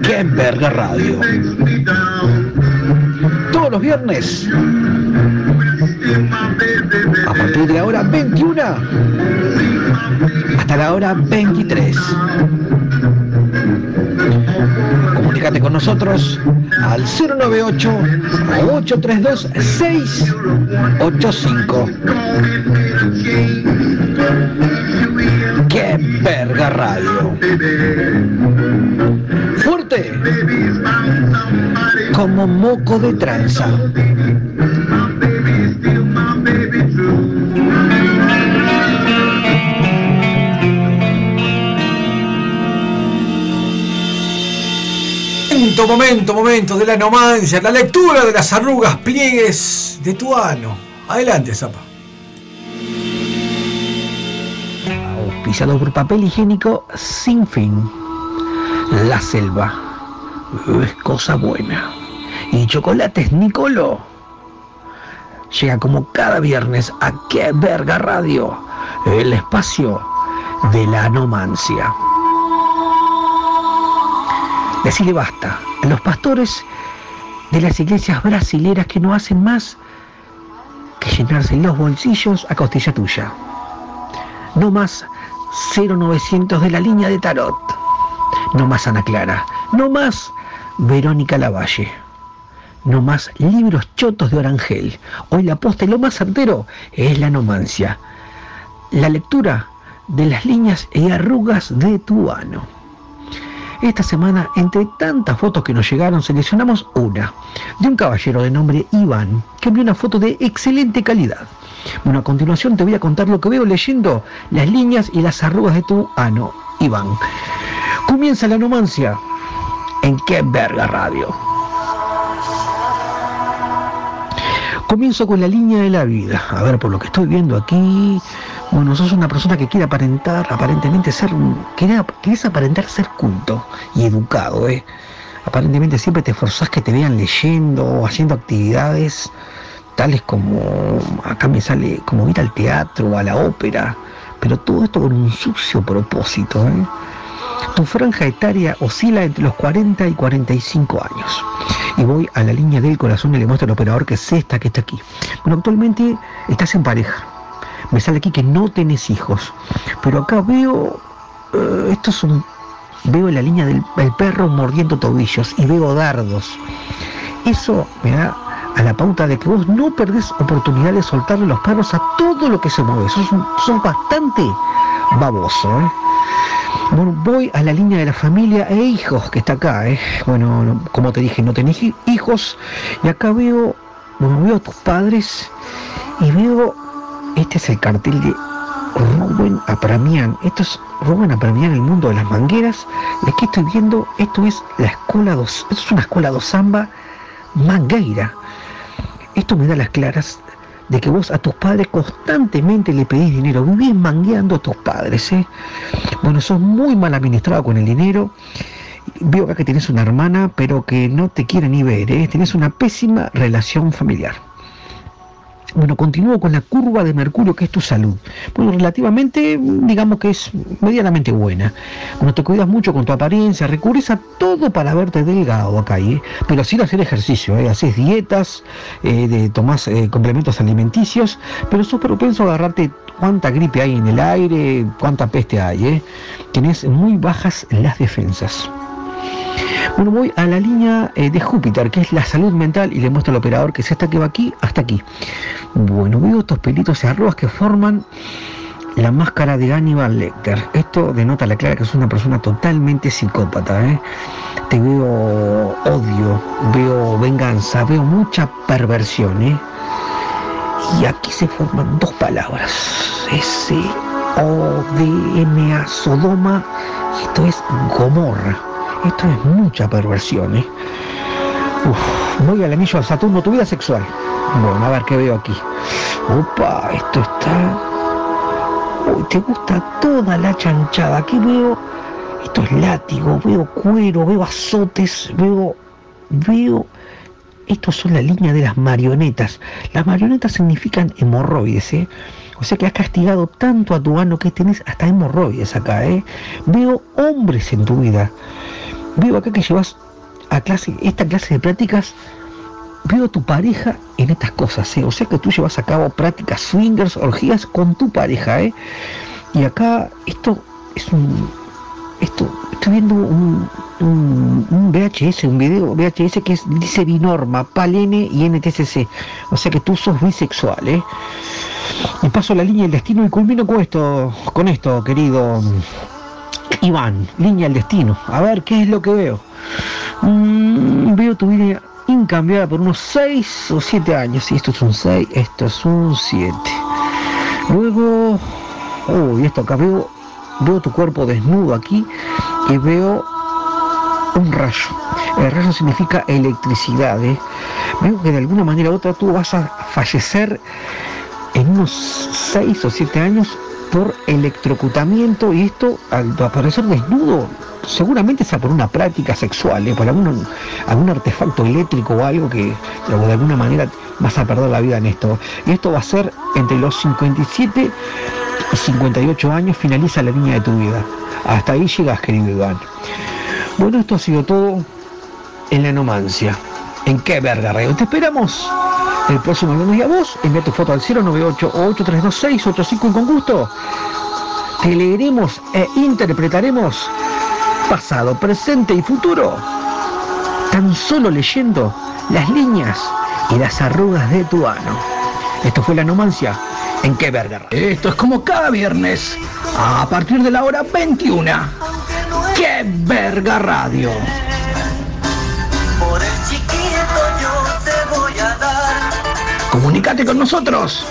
Qué verga radio. Todos los viernes. A partir de la hora 21 hasta la hora 23. Con nosotros al 098 832 685. ¡Qué verga radio! Fuerte como moco de tranza. Momento, momento, de la nomancia, la lectura de las arrugas, pliegues de tu ano. Adelante, Zapa. Pisado por papel higiénico sin fin. La selva. Es cosa buena. Y chocolates Nicolo. Llega como cada viernes a Qué Verga Radio, el espacio de la anomancia. Decirle basta a los pastores de las iglesias brasileras que no hacen más que llenarse los bolsillos a costilla tuya. No más 0900 de la línea de tarot. No más Ana Clara. No más Verónica Lavalle. No más libros chotos de Orangel. Hoy la posta y lo más certero es la nomancia. La lectura de las líneas y arrugas de tu ano. Esta semana, entre tantas fotos que nos llegaron, seleccionamos una de un caballero de nombre Iván, que envió una foto de excelente calidad. Bueno, a continuación te voy a contar lo que veo leyendo las líneas y las arrugas de tu ano, Iván. Comienza la nomancia en Qué Verga Radio. Comienzo con la línea de la vida. A ver, por lo que estoy viendo aquí, bueno, sos una persona que quiere aparentar, aparentemente ser, quiere- querés aparentar ser culto y educado, ¿eh? Aparentemente siempre te esforzás que te vean leyendo o haciendo actividades tales como, acá me sale, como ir al teatro, a la ópera, pero todo esto con un sucio propósito. ¿eh? Tu franja etaria oscila entre los 40 y 45 años. Y voy a la línea del corazón y le muestro al operador que es esta que está aquí. Bueno, actualmente estás en pareja. Me sale aquí que no tenés hijos. Pero acá veo. eh, esto es un. Veo la línea del el perro mordiendo tobillos y veo dardos. Eso me da a la pauta de que vos no perdés oportunidad de soltarle los perros a todo lo que se mueve. Sos, bastante baboso, ¿eh? Voy a la línea de la familia e hijos que está acá, ¿eh? Bueno, no- como te dije, no tenés hi- hijos. Y acá veo, bueno, veo a tus padres y veo, este es el cartel de Rubén Apramián. Esto es Rubén Apramián, el mundo de las mangueras. Y aquí estoy viendo, esto es la escuela dos, esto es una escuela dos samba mangueira. Esto me da las claras de que vos a tus padres constantemente le pedís dinero, vivís mangueando a tus padres, ¿eh? Bueno, sos muy mal administrado con el dinero. Veo acá que tenés una hermana, pero que no te quiere ni ver, ¿eh? Tenés una pésima relación familiar. Bueno, continúo con la curva de mercurio, que es tu salud. Bueno, relativamente, digamos que es medianamente buena. Bueno, te cuidas mucho con tu apariencia, recurres a todo para verte delgado acá, ¿eh? pero sin hacer ejercicio, ¿eh? haces dietas, eh, de, tomás eh, complementos alimenticios, pero sos propenso a agarrarte cuánta gripe hay en el aire, cuánta peste hay. ¿eh? Tenés muy bajas las defensas. Bueno, voy a la línea eh, de Júpiter, que es la salud mental, y le muestro al operador que es esta que va aquí hasta aquí. Bueno, veo estos pelitos y arrugas que forman la máscara de Hannibal Lecter. Esto denota la clara que es una persona totalmente psicópata. ¿eh? Te veo odio, veo venganza, veo mucha perversión. ¿eh? Y aquí se forman dos palabras. S O D M A Sodoma. Y esto es Gomorra. Esto es mucha perversión, ¿eh? Uf, voy al anillo de Saturno, tu vida sexual. Bueno, a ver qué veo aquí. Opa, esto está. Uy, te gusta toda la chanchada. Aquí veo. Esto es látigo, veo cuero, veo azotes, veo. Veo. Estos son la línea de las marionetas. Las marionetas significan hemorroides, ¿eh? O sea que has castigado tanto a tu ano que tenés hasta hemorroides acá, ¿eh? Veo hombres en tu vida. Veo acá que llevas a clase, esta clase de prácticas, veo a tu pareja en estas cosas, ¿eh? o sea que tú llevas a cabo prácticas swingers, orgías con tu pareja, ¿eh? y acá esto es un, esto, estoy viendo un, VHS, un video VHS que es, dice binorma, palene y NTCC, o sea que tú sos bisexual, ¿eh? y paso la línea del destino y culmino con esto, con esto, querido Iván, línea del destino. A ver qué es lo que veo. Mm, veo tu vida incambiada por unos 6 o 7 años. Y esto es un 6, esto es un 7. Luego, uy, esto acá veo, veo tu cuerpo desnudo aquí y veo un rayo. El rayo significa electricidad. ¿eh? Veo que de alguna manera u otra tú vas a fallecer en unos 6 o 7 años por electrocutamiento y esto al aparecer desnudo seguramente sea por una práctica sexual, ¿eh? por algún, algún artefacto eléctrico o algo que de alguna manera vas a perder la vida en esto. Y esto va a ser entre los 57 y 58 años, finaliza la línea de tu vida. Hasta ahí llegas, querido Iván. Bueno, esto ha sido todo en la nomancia. ¿En qué verga? Te esperamos el próximo lunes y a vos envía tu foto al 098 832 685 y con gusto te leeremos e interpretaremos pasado, presente y futuro tan solo leyendo las líneas y las arrugas de tu ano. Esto fue la nomancia. ¿En qué verga? Esto es como cada viernes a partir de la hora 21. ¡Qué verga radio! Comunícate con nosotros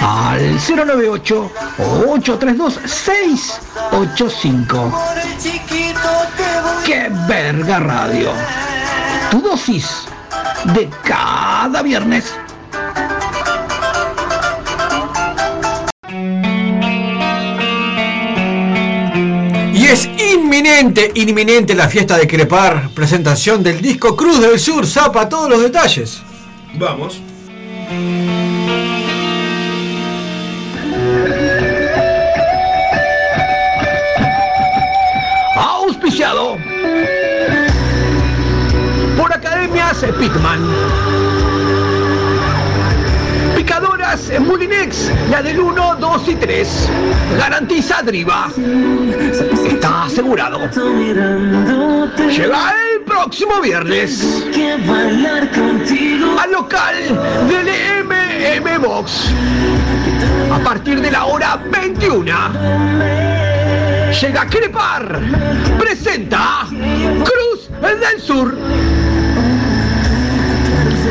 al 098 832 685. Por el chiquito te voy ¡Qué verga radio! Tu dosis de cada viernes. Y es inminente, inminente la fiesta de Crepar, presentación del disco Cruz del Sur, zapa todos los detalles. Vamos. Auspiciado por Academias Pigman. Picadoras Mulinex, la del 1, 2 y 3. Garantiza Driva. Está asegurado. Llega el próximo viernes. Al local del MM Box. A partir de la hora 21. Llega Crepar. Presenta Cruz del Sur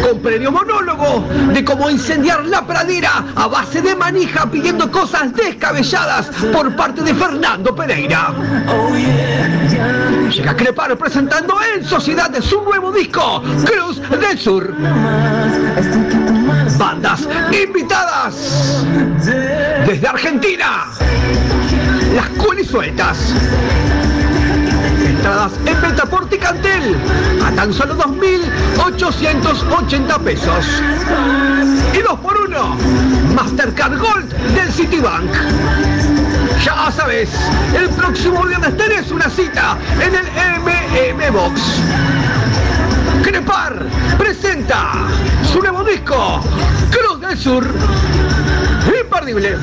con previo monólogo de cómo incendiar la pradera a base de manija pidiendo cosas descabelladas por parte de Fernando Pereira. Llega Crepar presentando en sociedad de su nuevo disco, Cruz del Sur. Bandas invitadas desde Argentina. Las culisueltas. Entradas en venta por Ticantel a tan solo 2.880 pesos. Y dos por uno, Mastercard Gold del Citibank. Ya sabes, el próximo viernes tenés una cita en el MM Box. Crepar presenta su nuevo disco, Cruz del Sur. Imperdible.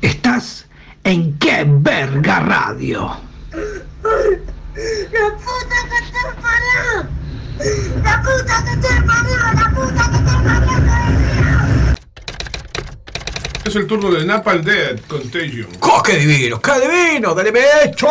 Estás en qué verga radio. ¡La puta que te parió! ¡La puta que te parió! Es el turno de Napalm Dead Contagion. ¡Oh, qué divino! ¡Qué divino! ¡Dale pecho!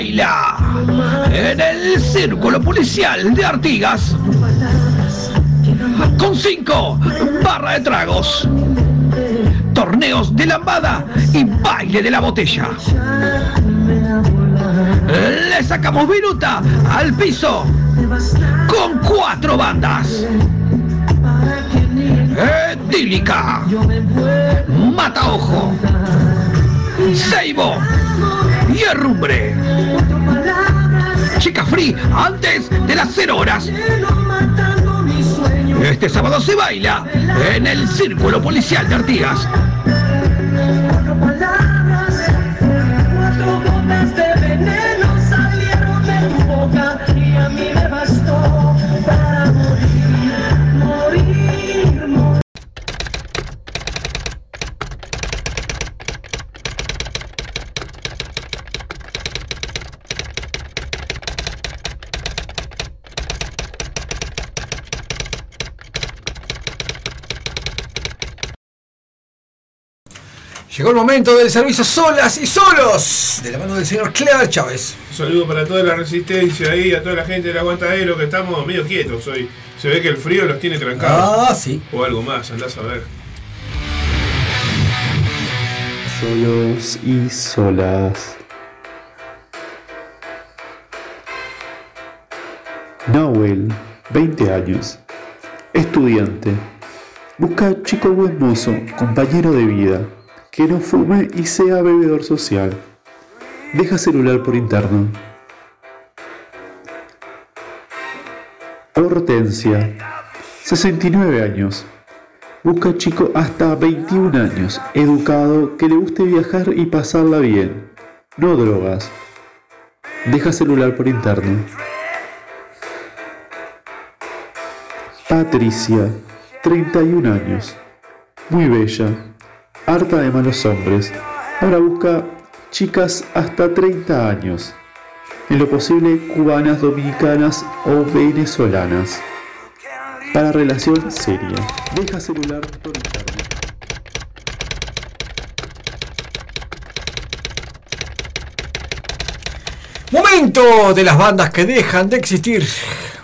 Baila en el Círculo Policial de Artigas con cinco barra de tragos, torneos de lambada y baile de la botella. Le sacamos viruta al piso con cuatro bandas. Etílica, Mata Ojo, Seibo y Herrumbre. Chica Free antes de las 0 horas. Este sábado se baila en el Círculo Policial de Artigas. Cuatro gotas de veneno salieron de tu boca y a mí Llegó el momento del servicio solas y solos de la mano del señor Clever Chávez. Un saludo para toda la resistencia ahí, a toda la gente del aguantadero que estamos medio quietos hoy. Se ve que el frío los tiene trancados. Ah, sí. O algo más, andás a ver. Solos y solas. Nahuel, 20 años. Estudiante. Busca chico buen mozo, compañero de vida, que no fume y sea bebedor social. Deja celular por interno. Hortensia, 69 años. Busca chico hasta 21 años, educado, que le guste viajar y pasarla bien. No drogas. Deja celular por interno. Patricia, 31 años. Muy bella. Harta de malos hombres. Ahora busca chicas hasta 30 años. En lo posible cubanas, dominicanas o venezolanas. Para relación seria. Deja celular por. Momento de las bandas que dejan de existir.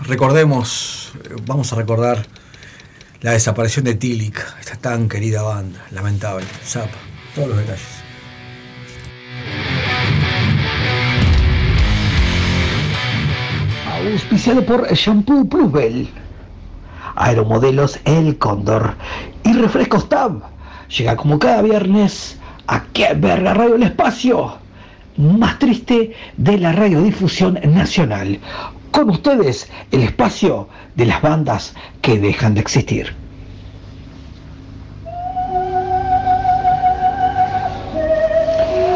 Recordemos, vamos a recordar la desaparición de Tilik, esta tan querida banda, lamentable. Zapa, todos los detalles. Auspiciado por Shampoo Plusbel, Aeromodelos El Cóndor y Refrescos Tab. Llega como cada viernes a qué verga Radio El Espacio, más triste de la radiodifusión nacional. Con ustedes, el espacio de las bandas que dejan de existir.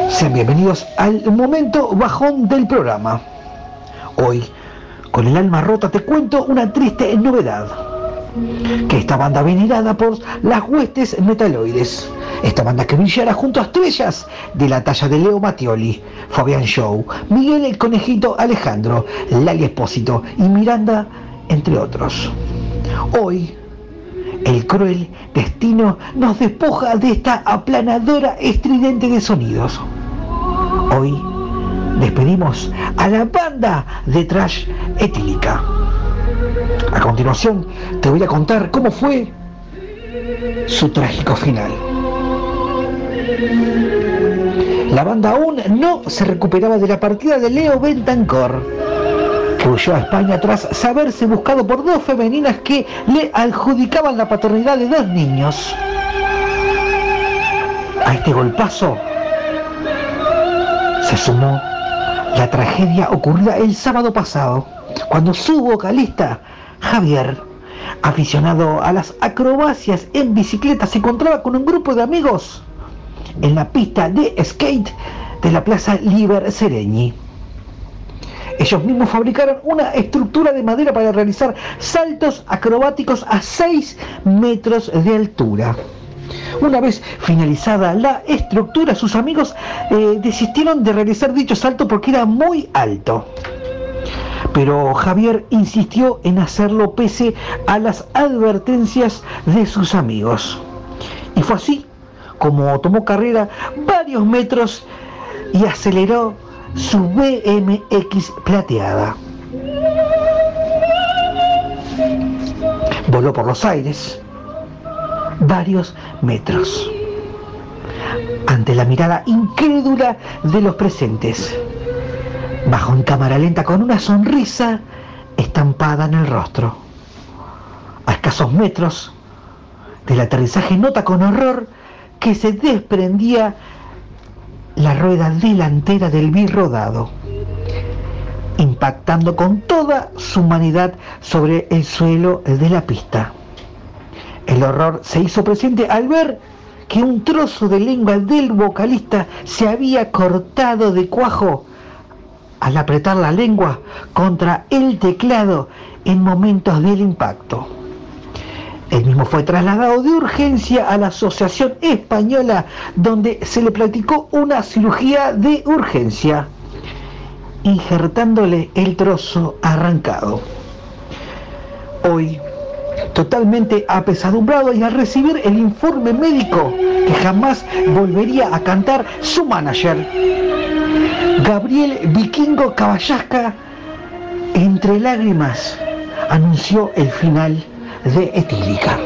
Sean bienvenidos al momento bajón del programa. Hoy, con el alma rota, te cuento una triste novedad. Que esta banda venerada por las huestes metaloides. Esta banda que brillará junto a estrellas de la talla de Leo Mattioli, Fabián Show, Miguel el Conejito Alejandro, Lali Espósito y Miranda, entre otros. Hoy, el cruel destino nos despoja de esta aplanadora estridente de sonidos. Hoy despedimos a la banda de trash etílica. A continuación te voy a contar cómo fue su trágico final. La banda aún no se recuperaba de la partida de Leo Bentancor, que huyó a España tras saberse buscado por dos femeninas que le adjudicaban la paternidad de dos niños. A este golpazo se sumó la tragedia ocurrida el sábado pasado, cuando su vocalista, Javier, aficionado a las acrobacias en bicicleta, se encontraba con un grupo de amigos en la pista de skate de la Plaza Liber Sereñi. Ellos mismos fabricaron una estructura de madera para realizar saltos acrobáticos a 6 metros de altura. Una vez finalizada la estructura, sus amigos eh, desistieron de realizar dicho salto porque era muy alto. Pero Javier insistió en hacerlo pese a las advertencias de sus amigos. Y fue así como tomó carrera varios metros y aceleró su BMX plateada. Voló por los aires varios metros. Ante la mirada incrédula de los presentes, bajó en cámara lenta con una sonrisa estampada en el rostro. A escasos metros del aterrizaje nota con horror que se desprendía la rueda delantera del birrodado, impactando con toda su humanidad sobre el suelo de la pista. El horror se hizo presente al ver que un trozo de lengua del vocalista se había cortado de cuajo al apretar la lengua contra el teclado en momentos del impacto. El mismo fue trasladado de urgencia a la Asociación Española donde se le practicó una cirugía de urgencia, injertándole el trozo arrancado. Hoy, totalmente apesadumbrado y al recibir el informe médico que jamás volvería a cantar su manager, Gabriel Vikingo Caballasca, entre lágrimas, anunció el final de Etílica.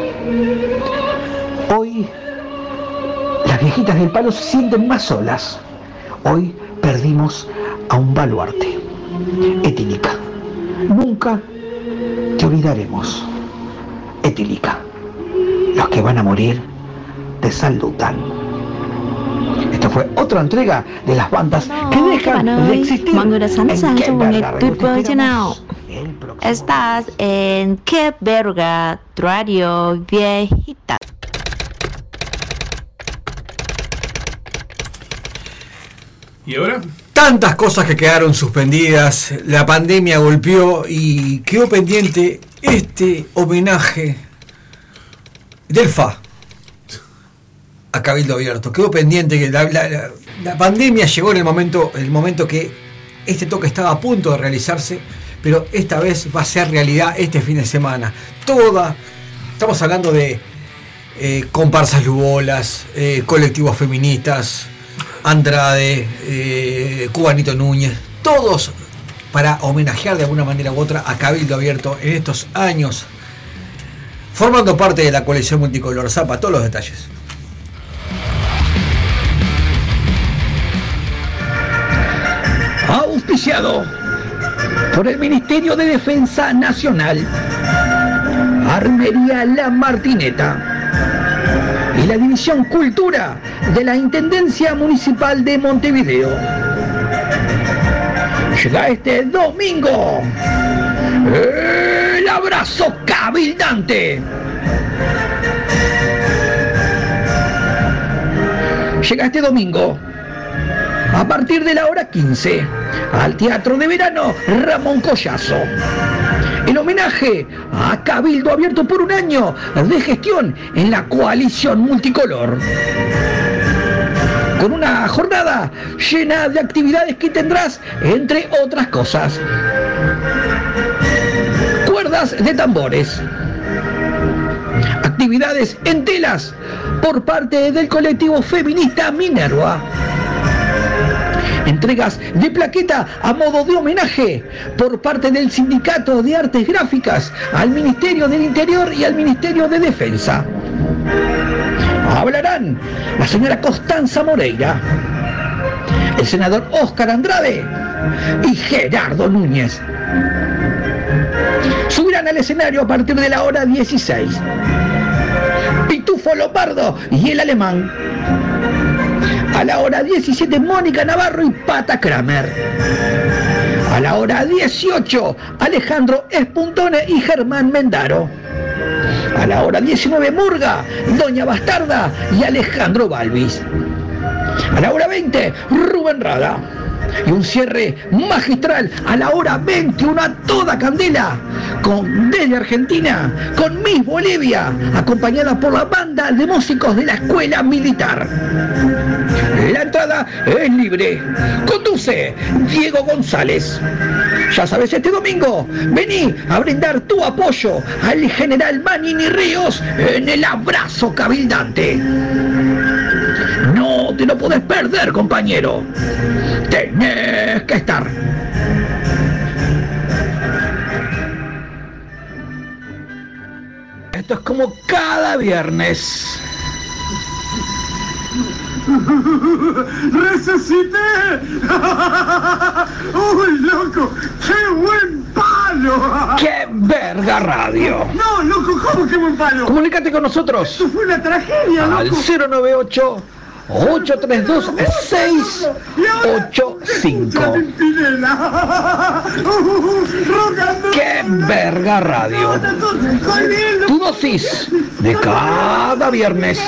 Hoy las viejitas del palo se sienten más solas. Hoy perdimos a un baluarte. Etílica. Nunca te olvidaremos. Etílica. Los que van a morir te saludan. Esto fue otra entrega de las bandas que dejan de existir. Estás en Qué Verga Radio Viejita. ¿Y ahora? Tantas cosas que quedaron suspendidas, la pandemia golpeó y quedó pendiente este homenaje del FA a Cabildo Abierto. Quedó pendiente que la- la pandemia llegó en el momento, el momento que este toque estaba a punto de realizarse, pero esta vez va a ser realidad este fin de semana. Toda, estamos hablando de eh, comparsas lubolas, eh, colectivos feministas, Andrade, eh, Cubanito Núñez, todos para homenajear de alguna manera u otra a Cabildo Abierto en estos años, formando parte de la colección multicolor. Zapa, todos los detalles. auspiciado por el Ministerio de Defensa Nacional, Armería La Martineta y la División Cultura de la Intendencia Municipal de Montevideo. Llega este domingo el abrazo cabildante. Llega este domingo a partir de la hora 15 al Teatro de Verano Ramón Collazo. El homenaje a Cabildo abierto por un año de gestión en la coalición multicolor. Con una jornada llena de actividades que tendrás, entre otras cosas. Cuerdas de tambores. Actividades en telas por parte del colectivo feminista Minerva entregas de plaqueta a modo de homenaje por parte del Sindicato de Artes Gráficas al Ministerio del Interior y al Ministerio de Defensa. Hablarán la señora Constanza Moreira, el senador Óscar Andrade y Gerardo Núñez. Subirán al escenario a partir de la hora 16. Pitufo Lombardo y el alemán a la hora 17, Mónica Navarro y Pata Kramer. A la hora 18, Alejandro Espuntone y Germán Mendaro. A la hora 19, Murga, Doña Bastarda y Alejandro Balvis. A la hora 20, Rubén Rada. Y un cierre magistral a la hora 21 a toda candela, con desde Argentina, con Miss Bolivia, acompañada por la banda de músicos de la escuela militar. La entrada es libre. Conduce Diego González. Ya sabes, este domingo vení a brindar tu apoyo al general Manini Ríos en el abrazo cabildante. No no te lo podés perder, compañero. Tenés que estar. Esto es como cada viernes. ¡Resucité! [LAUGHS] ¡Uy, loco! ¡Qué buen palo! ¡Qué verga radio! No, loco, ¿cómo que buen palo? Comunícate con nosotros. Esto fue una tragedia, Al loco. 098 832 685. Pinela. ¡Rock and roll! ¡Qué verga radio! ¡Estoy bien, Tu dosis de cada viernes.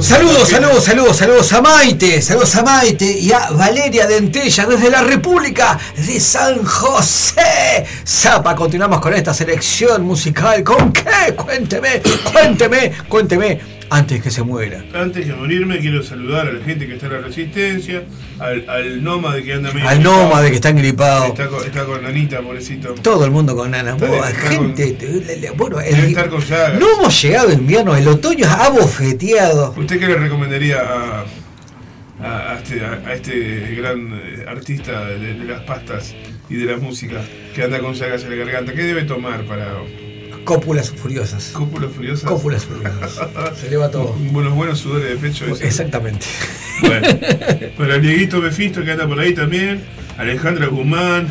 Saludos, saludos, saludos, saludos a Maite, saludos a Maite y a Valeria Dentella desde la República de San José. Zapa, continuamos con esta selección musical. ¿Con qué? Cuénteme, cuénteme, cuénteme antes que se muera. Antes de morirme quiero saludar a la gente que está en la resistencia, al, al nómade que anda medio Al gripado. nómade que está gripado. Está con, está con Nanita, pobrecito. Todo el mundo con nana. Está- Buah, está gente, bueno, el- Debe estar con llagas. no hemos llegado a invierno, el otoño ha bofeteado. ¿Usted qué le recomendaría a, a, a este, a, este gran eh, artista de, de las pastas y de la música que anda con llagas en la garganta? ¿Qué debe tomar para Cópulas furiosas. cópulas furiosas? Cópulas furiosas. Se eleva todo. Buenos, buenos sudores de pecho. ese. Exactamente. Bueno, para el Dieguito Mefisto que anda por ahí también, Alejandra Guzmán,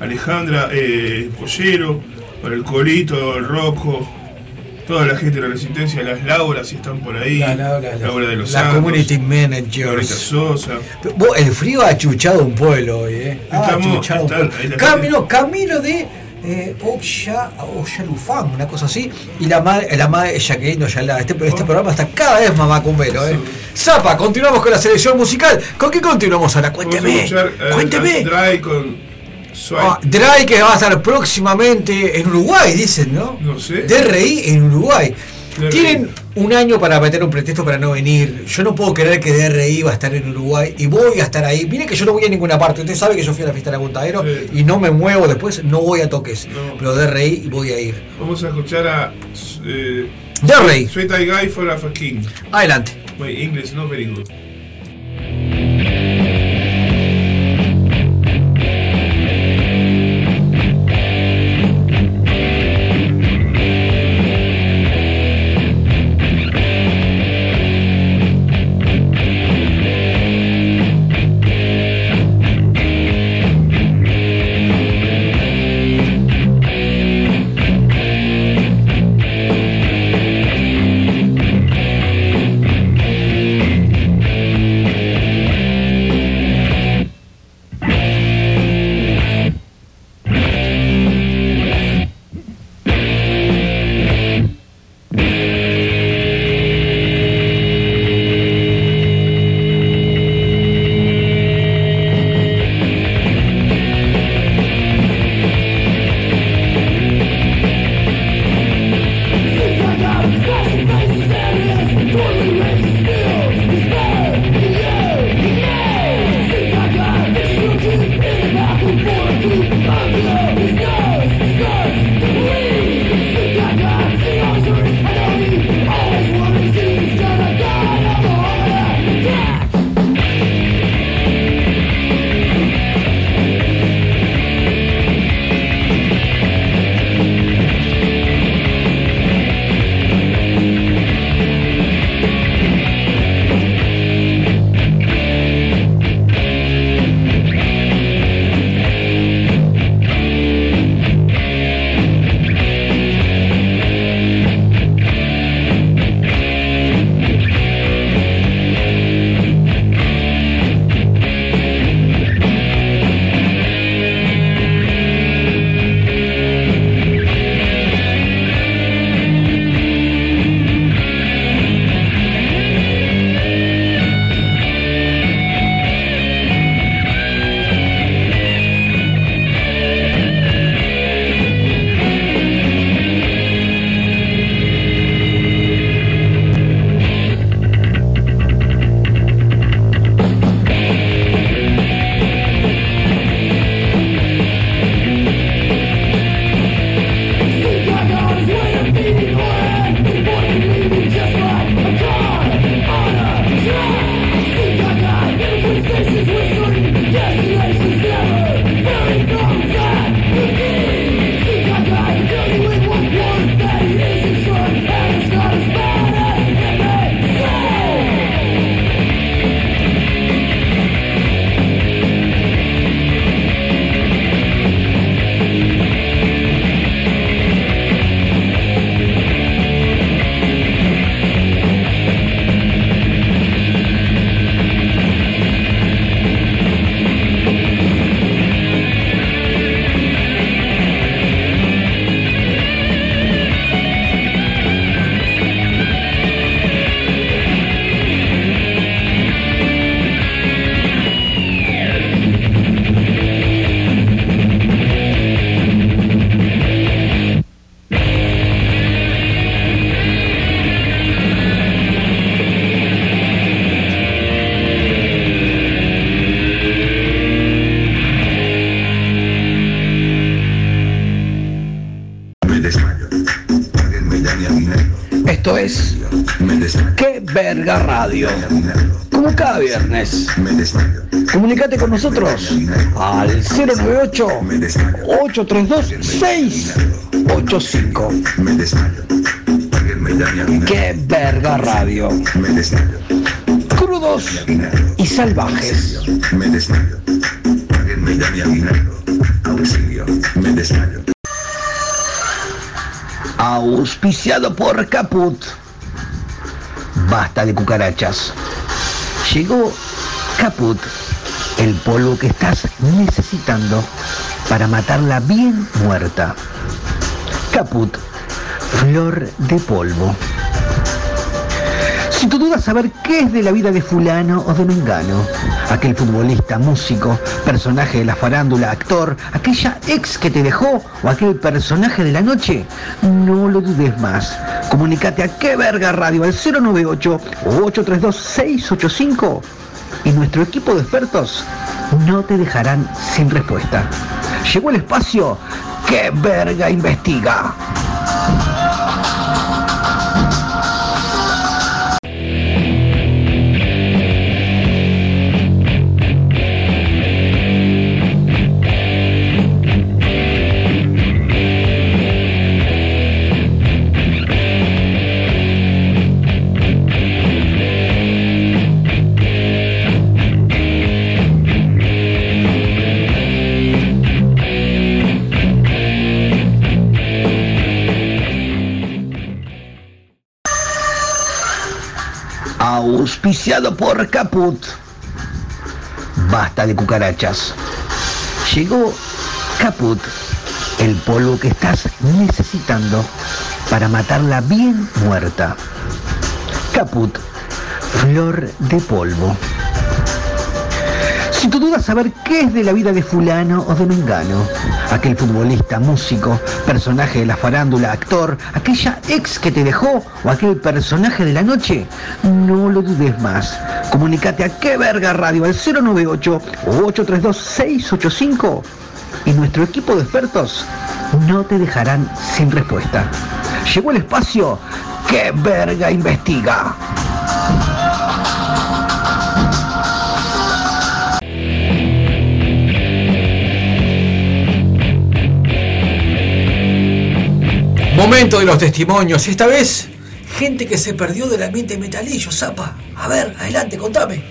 Alejandra eh, Pollero, para el Colito, el Rocco, toda la gente de la Resistencia, las Lauras si están por ahí, La Laura, la- Laura de los la Santos, community Laurita managers. Sosa. El frío ha achuchado un pueblo hoy, ¿eh? Ha Estamos- achuchado un pueblo. Camino, camino de eh, Oya, Oyalufán, una cosa así. Y la madre, la madre Jacqueline Oyalá. Este, este programa está cada vez más macumbero, ¿eh? Zapa, continuamos con la selección musical. ¿Con qué continuamos ahora? Cuénteme. escuchar eh, cuénteme. Dry con. Ah, Dry que va a estar próximamente en Uruguay, dicen, ¿no? No sé. DRI en Uruguay. DRI. Tienen un año para meter un pretexto para no venir. Yo no puedo creer que DRI va a estar en Uruguay y voy a estar ahí. Mire que yo no voy a ninguna parte. Usted sabe que yo fui a la fiesta de Aguntadero y no me muevo después, no voy a toques. Pero DRI voy a ir. Vamos a escuchar a eh, DRI. Sweet Guy for a King. Adelante. My English not very good. Radio! Como cada viernes. Comunicate con nosotros al 098 832 685. ¡Qué verga radio! Crudos y salvajes. Auspiciado por Caput. Basta de cucarachas. Llegó Caput, el polvo que estás necesitando para matarla bien muerta. Caput, flor de polvo. Si tu duda saber qué es de la vida de fulano o de mengano, aquel futbolista, músico, personaje de la farándula, actor, aquella ex que te dejó o aquel personaje de la noche, no lo dudes más. Comunicate a qué verga radio al 098 o 832 685 y nuestro equipo de expertos no te dejarán sin respuesta. Llegó el espacio que verga investiga. Auspiciado por Caput. Basta de cucarachas. Llegó Caput, el polvo que estás necesitando para matarla bien muerta. Caput, flor de polvo. Tu duda saber qué es de la vida de fulano o de mengano, aquel futbolista, músico, personaje de la farándula, actor, aquella ex que te dejó o aquel personaje de la noche, no lo dudes más. Comunicate a qué verga radio al 098 o 832 685 y nuestro equipo de expertos no te dejarán sin respuesta. Llegó el espacio que verga investiga. Momento de los testimonios. Y esta vez, gente que se perdió del ambiente metalillo, zapa. A ver, adelante, contame.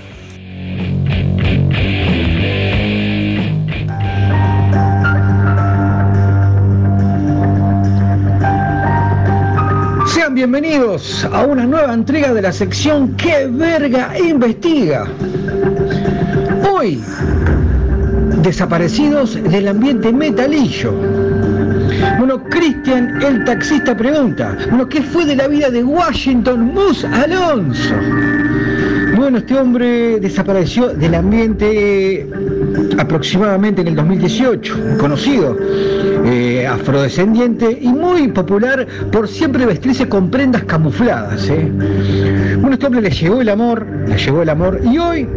Sean bienvenidos a una nueva entrega de la sección Que verga investiga. Hoy, desaparecidos del ambiente metalillo. Bueno, Cristian, el taxista, pregunta, bueno, ¿qué fue de la vida de Washington Moose Alonso? Bueno, este hombre desapareció del ambiente aproximadamente en el 2018, conocido, eh, afrodescendiente y muy popular por siempre vestirse con prendas camufladas. ¿eh? Bueno, este hombre le llegó el amor, le llegó el amor y hoy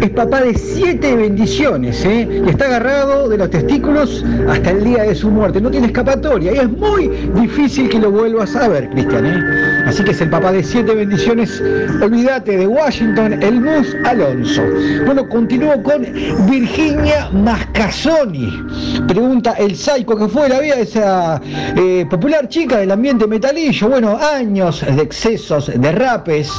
es papá de siete bendiciones ¿eh? y está agarrado de los testículos hasta el día de su muerte. No tiene escapatoria y es muy difícil que lo vuelvas a ver, Cristian. ¿eh? Así que es el papá de siete bendiciones. Olvídate de Washington, el Mus Alonso. Bueno, continúo con Virginia Mascasoni. Pregunta el psycho que fue la vida de esa eh, popular chica del ambiente metalillo. Bueno, años de excesos, de rapes,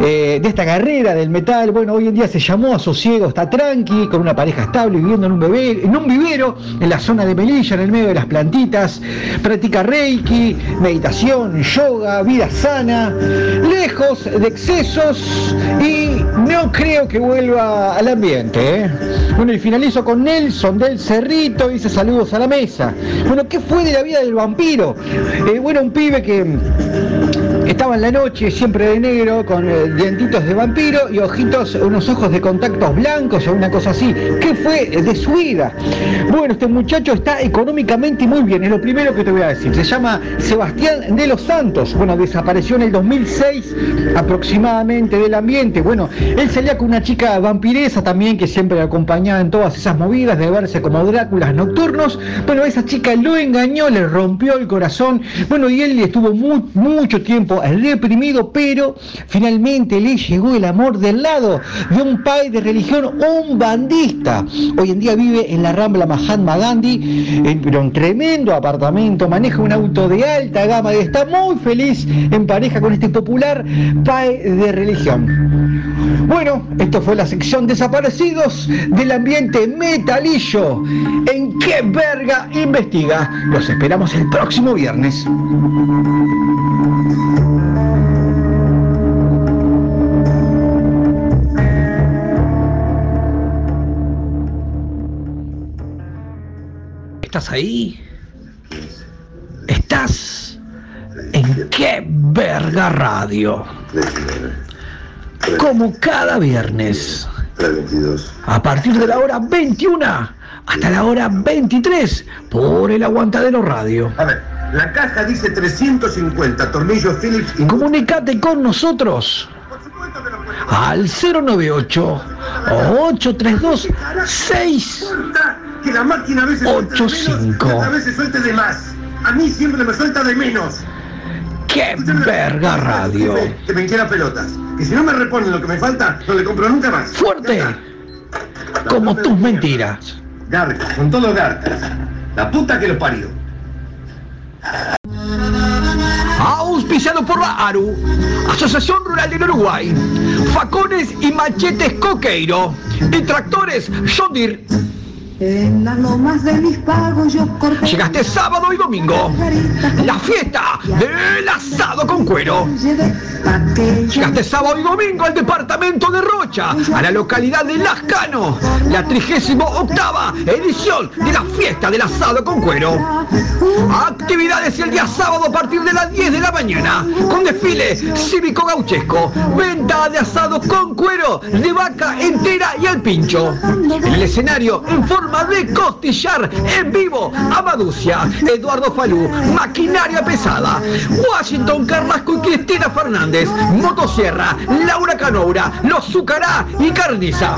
eh, de esta carrera del metal. Bueno, hoy en día se llamó sosiego, está tranqui, con una pareja estable, viviendo en un, bebé, en un vivero, en la zona de Melilla, en el medio de las plantitas. Practica reiki, meditación, yoga, vida sana, lejos de excesos y no creo que vuelva al ambiente. ¿eh? Bueno, y finalizo con Nelson del Cerrito, dice saludos a la mesa. Bueno, ¿qué fue de la vida del vampiro? Eh, bueno, un pibe que Estaba en la noche, siempre de negro, con eh, dientitos de vampiro y ojitos, unos ojos de contactos blancos o una cosa así. ¿Qué fue de su vida? Bueno, este muchacho está económicamente muy bien, es lo primero que te voy a decir. Se llama Sebastián de los Santos. Bueno, desapareció en el 2006 aproximadamente del ambiente. Bueno, él salía con una chica vampiresa también que siempre acompañaba en todas esas movidas de verse como Dráculas nocturnos. Bueno, esa chica lo engañó, le rompió el corazón. Bueno, y él estuvo mu- mucho tiempo reprimido, pero finalmente le llegó el amor del lado de un padre de religión, un bandista. Hoy en día vive en la Rambla Mahatma Gandhi, en, pero en tremendo apartamento, maneja un auto de alta gama y está muy feliz en pareja con este popular padre de religión. Bueno, esto fue la sección Desaparecidos del ambiente metalillo. ¿En qué verga investiga? Los esperamos el próximo viernes. ¿Estás ahí? ¿Estás en qué verga radio? Como cada viernes. A partir de la hora 21 hasta la hora 23 por el Aguantadero Radio. La caja dice 350 tornillos Phillips y... Comunicate con nosotros al 098 832 6 Que la máquina a veces suelta de menos, 85. a veces suelte de más. A mí siempre me suelta de menos. ¡Qué verga radio! Que me pelotas. Que si no me reponen lo que me falta, no le compro nunca más. ¡Fuerte! Como tus mentiras. Garcas, son todos garcas. La puta que los parió. Auspiciado por la ARU, Asociación Rural del Uruguay, Facones y Machetes Coqueiro, y Tractores Deere. En las lomas de mis pagos yo corté. Llegaste sábado y domingo. La fiesta del asado con cuero. Llegaste sábado y domingo al departamento de Rocha, a la localidad de Lascano, la 38 octava edición de la fiesta del asado con cuero. Actividades el día sábado a partir de las 10 de la mañana, con desfile cívico gauchesco, venta de asado con cuero, de vaca entera y al pincho. En el escenario, en forma de costillar en vivo, Amaducia, Eduardo Falú, Maquinaria Pesada, Washington Carrasco y Cristina Fernández, Motosierra, Laura Canoura, Los Zucará y Carniza.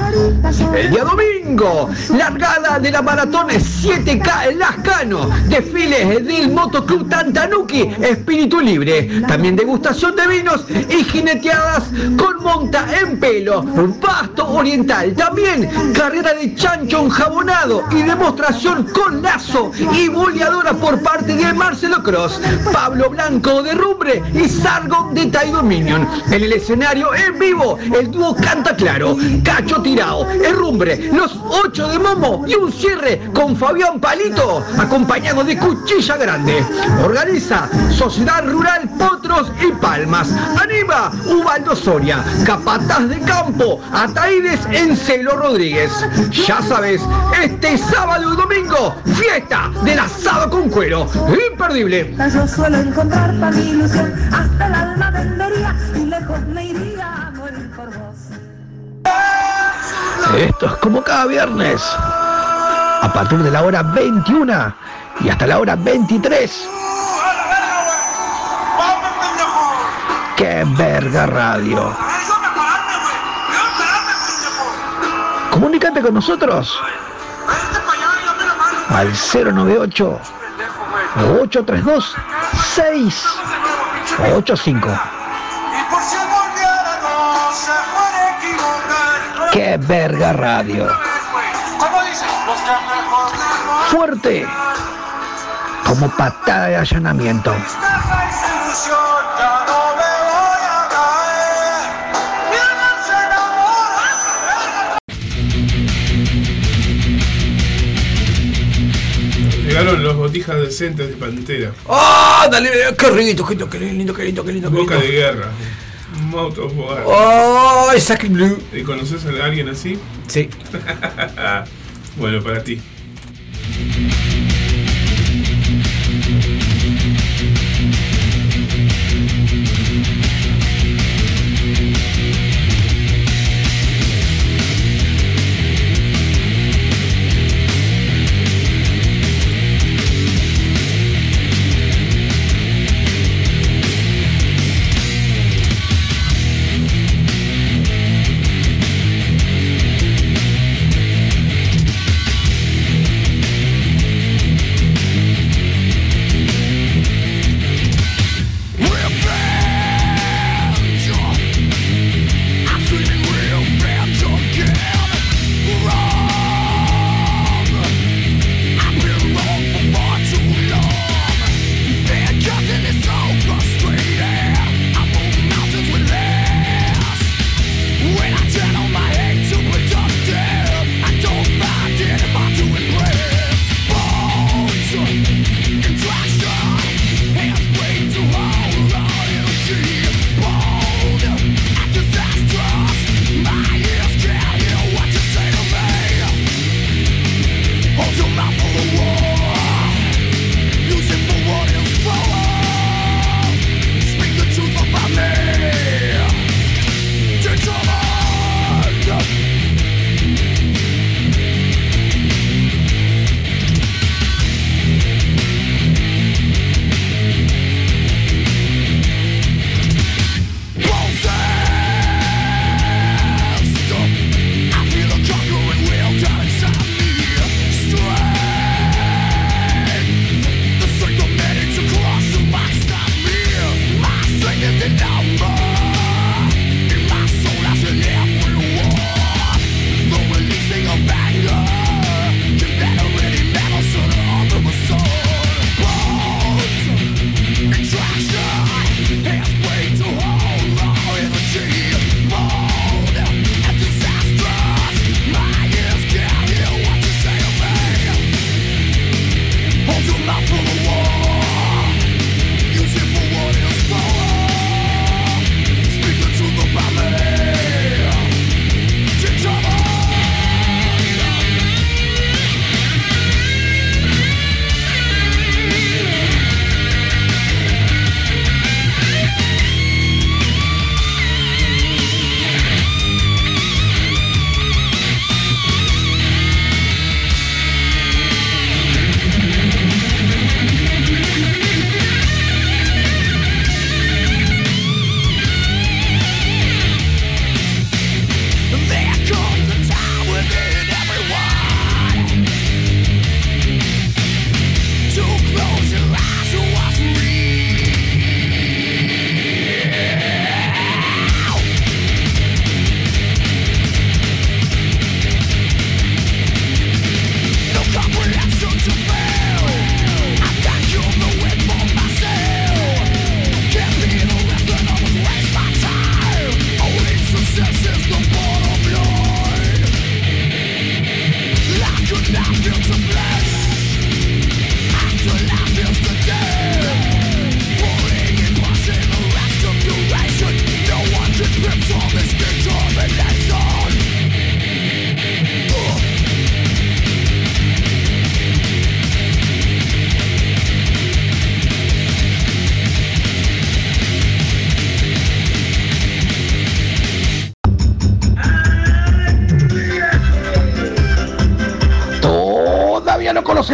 El día domingo, largada de la maratón 7K en Lascano, desfiles del Motoclub Tantanuki, Espíritu Libre, también degustación de vinos y jineteadas con monta en pelo, pasto oriental, también carrera de chancho enjabonado y demostración con lazo y boleadora por parte de Marcelo Cross, Pablo Blanco de Rumbre y Sargon de Tai Dominion. En el escenario en vivo, el dúo Canta Claro, Cacho Tirao, Herrumbre, los ocho de Momo y un cierre con Fabián Palito, acompañado de Cuchilla Grande. Organiza Sociedad Rural Potros y Palmas. Anima Ubaldo Soria, Capataz de Campo, Ataídes Encelo Rodríguez. Ya sabes, este sábado y domingo, fiesta del asado con cuero. Imperdible. Yo suelo encontrar para mi ilusión hasta el alma vendería y lejos me iría a morir por vos. Esto es como cada viernes. A partir de la hora 21 y hasta la hora 23. ¡Qué verga radio! Comunícate con nosotros al 098 832 685. ¡Qué verga radio! Fuerte. como patada de allanamiento. Llegaron los botijas decentes de Pantera. ¡Ah! dale, qué rico, qué lindo, qué lindo, qué lindo, qué lindo, Boca de guerra. Moto of War. ¡Oh! Exactly Blue. ¿Y conoces a alguien así? Sí. [LAUGHS] bueno, para ti.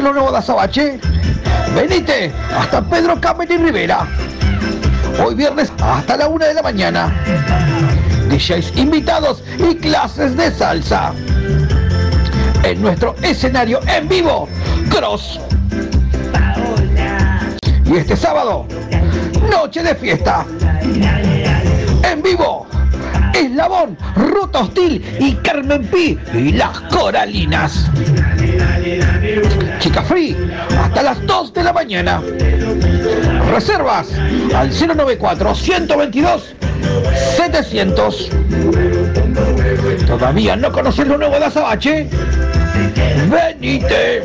Lo nuevo de Azabache? Venite hasta Pedro y Rivera. Hoy viernes hasta la una de la mañana. DJs invitados y clases de salsa. En nuestro escenario en vivo, Cross. Y este sábado, noche de fiesta. En vivo, Eslabón, Ruta Hostil y Carmen Pi y las Coralinas. Chica Free, hasta las 2 de la mañana. Reservas al 094-122-700. ¿Todavía no conoces lo nuevo de Azabache? ¡Venite!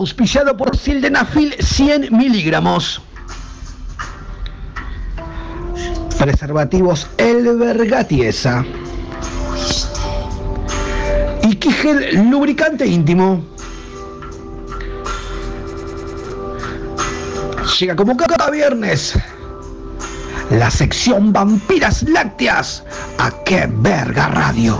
Auspiciado por Sildenafil 100 miligramos. Preservativos El Vergatiesa. Y Kigel lubricante íntimo. Llega como cada viernes la sección Vampiras Lácteas a qué verga radio.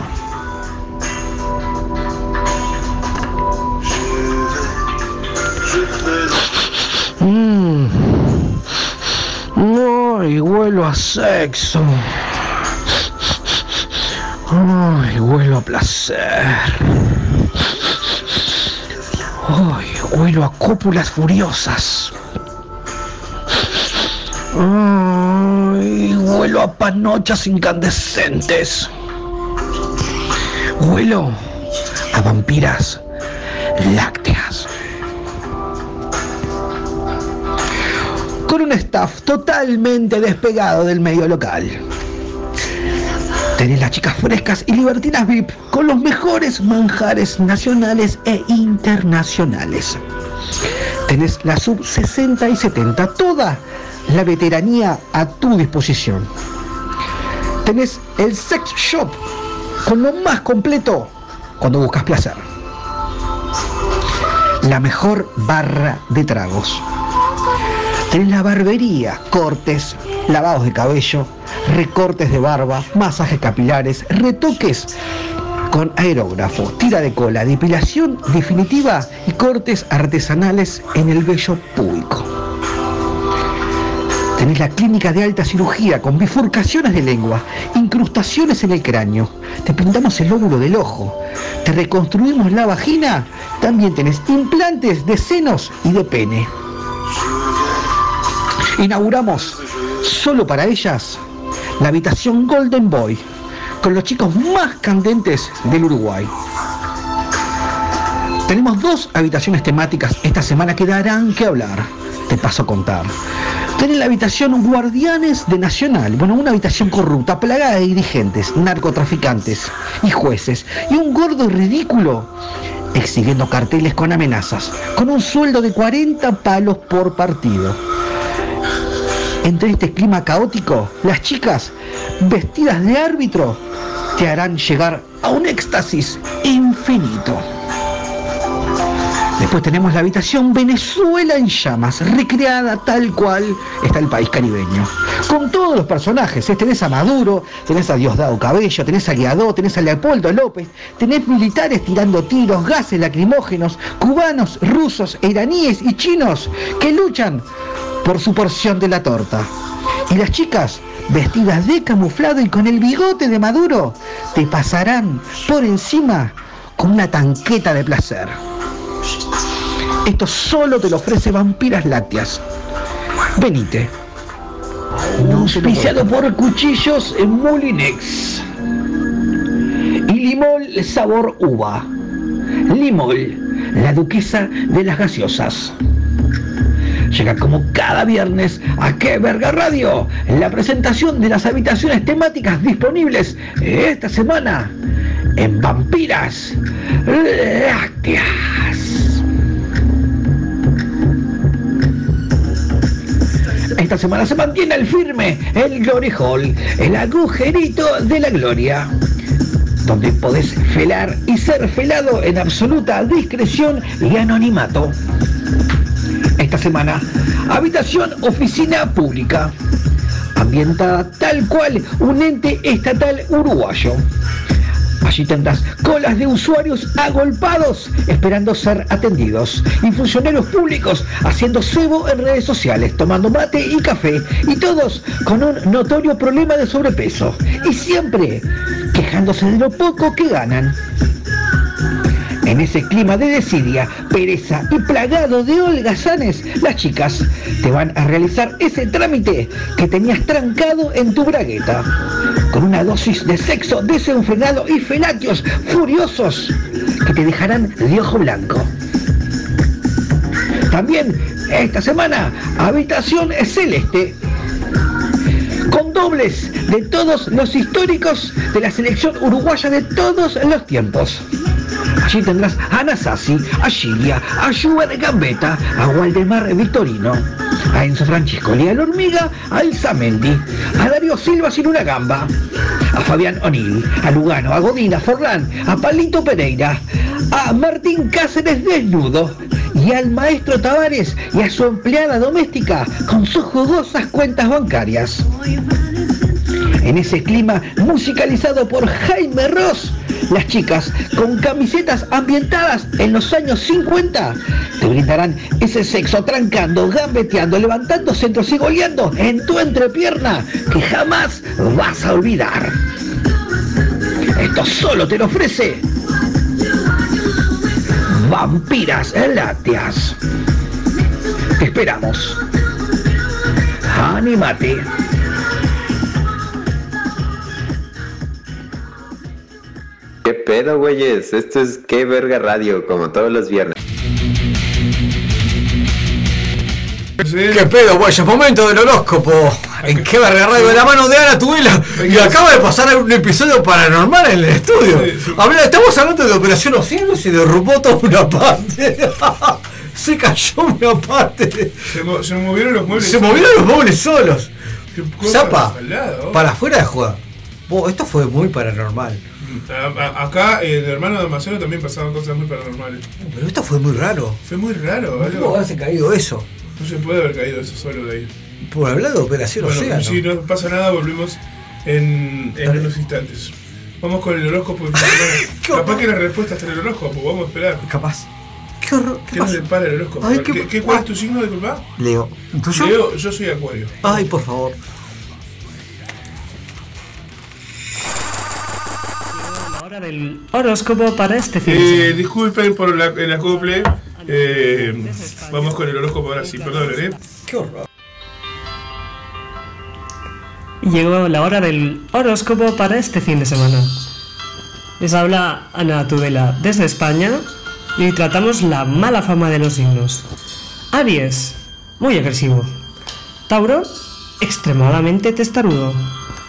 Ay, huelo a sexo. Ay, huelo a placer. Ay, huelo a cópulas furiosas. Ay, huelo a panochas incandescentes. Huelo a vampiras lácteas. Un staff totalmente despegado del medio local. Tenés las chicas frescas y libertinas VIP con los mejores manjares nacionales e internacionales. Tenés la sub 60 y 70, toda la veteranía a tu disposición. Tenés el sex shop con lo más completo cuando buscas placer. La mejor barra de tragos. Tenés la barbería, cortes, lavados de cabello, recortes de barba, masajes capilares, retoques con aerógrafo, tira de cola, depilación definitiva y cortes artesanales en el vello público. Tenés la clínica de alta cirugía con bifurcaciones de lengua, incrustaciones en el cráneo. Te pintamos el lóbulo del ojo. Te reconstruimos la vagina. También tenés implantes de senos y de pene. Inauguramos solo para ellas la habitación Golden Boy con los chicos más candentes del Uruguay. Tenemos dos habitaciones temáticas esta semana que darán que hablar. Te paso a contar. Tenés la habitación Guardianes de Nacional, bueno, una habitación corrupta, plagada de dirigentes, narcotraficantes y jueces, y un gordo ridículo exhibiendo carteles con amenazas, con un sueldo de 40 palos por partido. Entre este clima caótico, las chicas, vestidas de árbitro, te harán llegar a un éxtasis infinito. Después tenemos la habitación Venezuela en llamas, recreada tal cual está el país caribeño. Con todos los personajes, ¿eh? tenés a Maduro, tenés a Diosdado Cabello, tenés a Guiadó, tenés a Leopoldo López, tenés militares tirando tiros, gases lacrimógenos, cubanos, rusos, iraníes y chinos que luchan por su porción de la torta. Y las chicas, vestidas de camuflado y con el bigote de Maduro, te pasarán por encima con una tanqueta de placer. Esto solo te lo ofrece Vampiras Lácteas. Venite. Auspiciado por Cuchillos en Molinex. Y Limol sabor uva. Limol, la duquesa de las gaseosas. Llega como cada viernes a Qué Verga Radio, la presentación de las habitaciones temáticas disponibles esta semana en Vampiras Lácteas. Esta semana se mantiene el firme el Glory Hall, el agujerito de la gloria, donde podés felar y ser felado en absoluta discreción y anonimato. Esta semana, habitación oficina pública. ambientada tal cual un ente estatal uruguayo. Allí tendrás colas de usuarios agolpados esperando ser atendidos y funcionarios públicos haciendo cebo en redes sociales, tomando mate y café y todos con un notorio problema de sobrepeso y siempre quejándose de lo poco que ganan. En ese clima de desidia, pereza y plagado de holgazanes, las chicas te van a realizar ese trámite que tenías trancado en tu bragueta. Con una dosis de sexo desenfrenado y felatios furiosos que te dejarán de ojo blanco. También esta semana, Habitación Celeste. Con dobles de todos los históricos de la selección uruguaya de todos los tiempos. Allí tendrás a Nasasi, a Gilia, a Schubert Gambetta, a Waldemar Victorino, a Enzo Francescoli, a hormiga, a Elsa Mendy, a Darío Silva sin una gamba, a Fabián O'Neill, a Lugano, a Godina, a Forlán, a Palito Pereira, a Martín Cáceres desnudo y al maestro Tavares y a su empleada doméstica con sus jugosas cuentas bancarias. En ese clima musicalizado por Jaime Ross, las chicas con camisetas ambientadas en los años 50 te brindarán ese sexo trancando, gambeteando, levantando centros y goleando en tu entrepierna que jamás vas a olvidar. Esto solo te lo ofrece Vampiras Lácteas. Te esperamos. Anímate. ¿Qué pedo, güeyes? Esto es Qué Verga Radio, como todos los viernes. ¿Qué pedo, güey? Momento del horóscopo. ¿En qué verga radio? De la mano de Ana Tubela. Y acaba de pasar un episodio paranormal en el estudio. Habla- estamos hablando de Operación Océano y se derrumbó toda una parte. [LAUGHS] se cayó una parte. Se, mo- se movieron los muebles. Se movieron los muebles solos. Zapa, para afuera de juego. Esto fue muy paranormal. Acá, en el hermano de Almaceno también pasaban cosas muy paranormales. Pero esto fue muy raro. Fue muy raro, ¿Cómo algo. haberse caído eso? No se puede haber caído eso solo de ahí. Por hablar de Operación Bueno, Océano. si no pasa nada, volvemos en, en unos instantes. Vamos con el horóscopo. [LAUGHS] Capaz que la respuesta está en el horóscopo, vamos a esperar. Capaz. ¿Qué horror? ¿Qué, nos depara el horóscopo? Ay, ¿Qué, qué- qué- cuál es tu signo, disculpa? Leo. ¿Tuyo? Leo, yo soy Acuario. Ay, por favor. Del horóscopo para este fin de Eh, semana. disculpen por la, el acople. Eh, vamos con el horóscopo ahora sí, perdonen, ¿eh? Qué horror. Llegó la hora del horóscopo para este fin de semana. Les habla Ana Tudela desde España y tratamos la mala fama de los signos. Aries, muy agresivo. Tauro, extremadamente testarudo.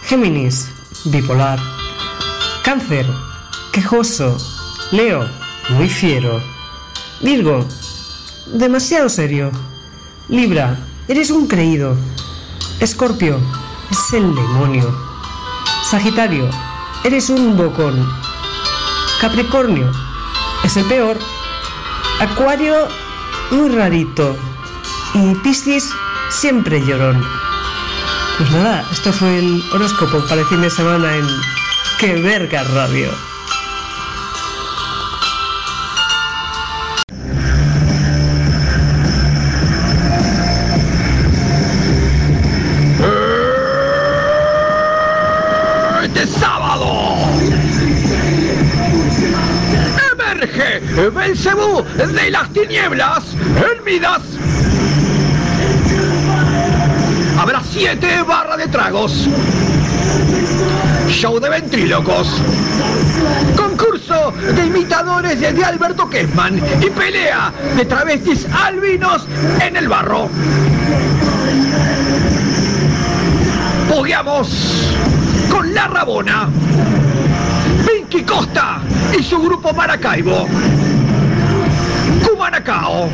Géminis, bipolar. Cáncer, quejoso. Leo, muy fiero. Virgo, demasiado serio. Libra, eres un creído. Escorpio, es el demonio. Sagitario, eres un bocón. Capricornio, es el peor. Acuario, muy rarito. Y Piscis, siempre llorón. Pues nada, esto fue el horóscopo para el fin de semana en Que Verga Radio. De las tinieblas en Midas. Habrá siete barras de tragos. Show de ventrílocos. Concurso de imitadores de Alberto Kessman y pelea de travestis albinos en el barro. Pogueamos con La Rabona, Pinky Costa y su grupo Maracaibo, Cubanacao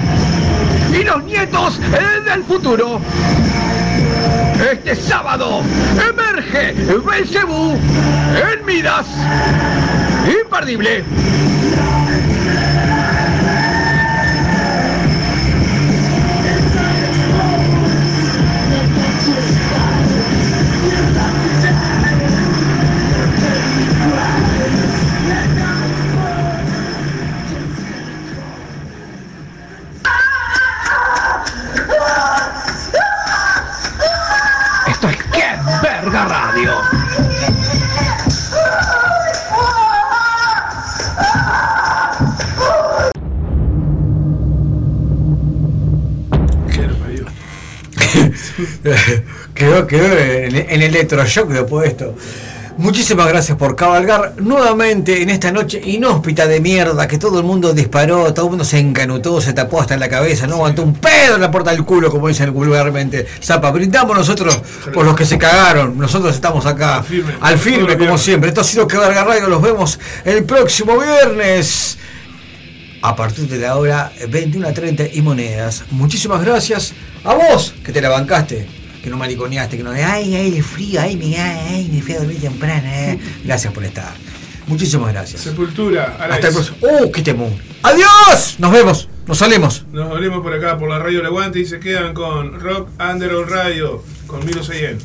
y los nietos del futuro. Este sábado emerge Belcebú en Midas. Imperdible. Quedó, quedó en, en electroshock después de esto. Muchísimas gracias por cabalgar nuevamente en esta noche inhóspita de mierda que todo el mundo disparó, todo el mundo se encanutó, se tapó hasta en la cabeza, no aguantó un pedo en la puerta del culo, como dicen vulgarmente. Zapa, brindamos nosotros por los que se cagaron. Nosotros estamos acá al firme, como siempre. Esto ha sido Cabalgar Radio, los vemos el próximo viernes a partir de la hora 21.30 y monedas. Muchísimas gracias a vos que te la bancaste que no mariconeaste, que no de ay, ay, el frío, ay, me, ay, me fui a dormir temprano. Eh. Gracias por estar. Muchísimas gracias. Sepultura. Hasta el próximo. ¡Uh, qué temón! ¡Adiós! Nos vemos. Nos salimos. Nos volvemos por acá, por la radio El Aguante y se quedan con Rock Underground Radio, con Milo Seyen.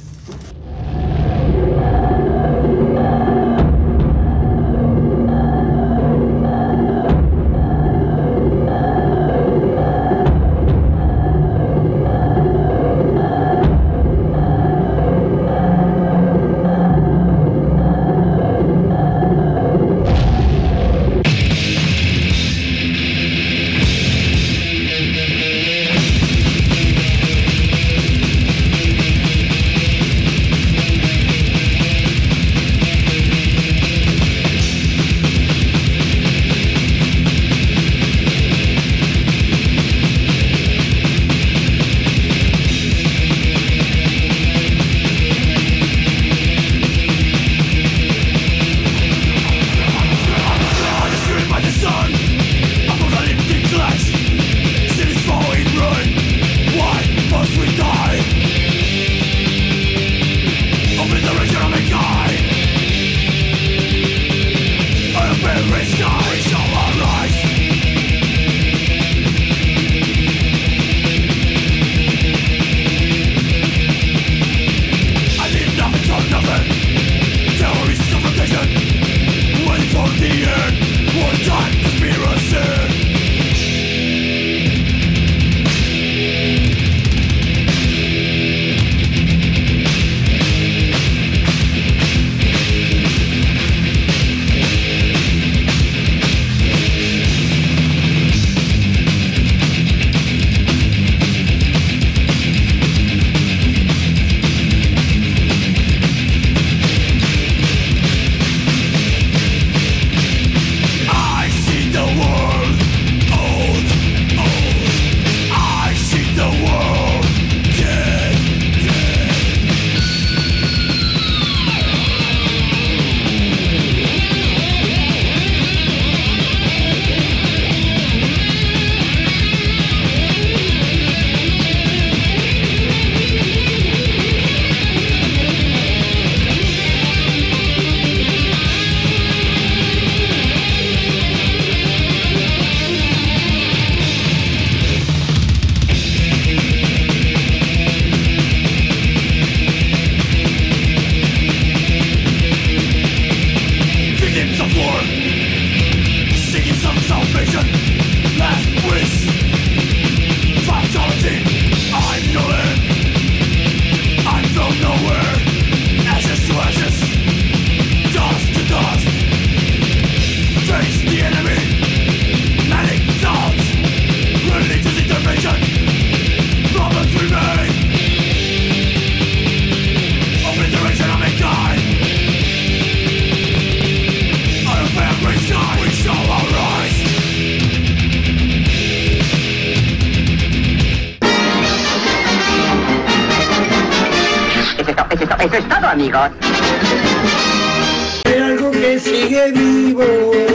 Eso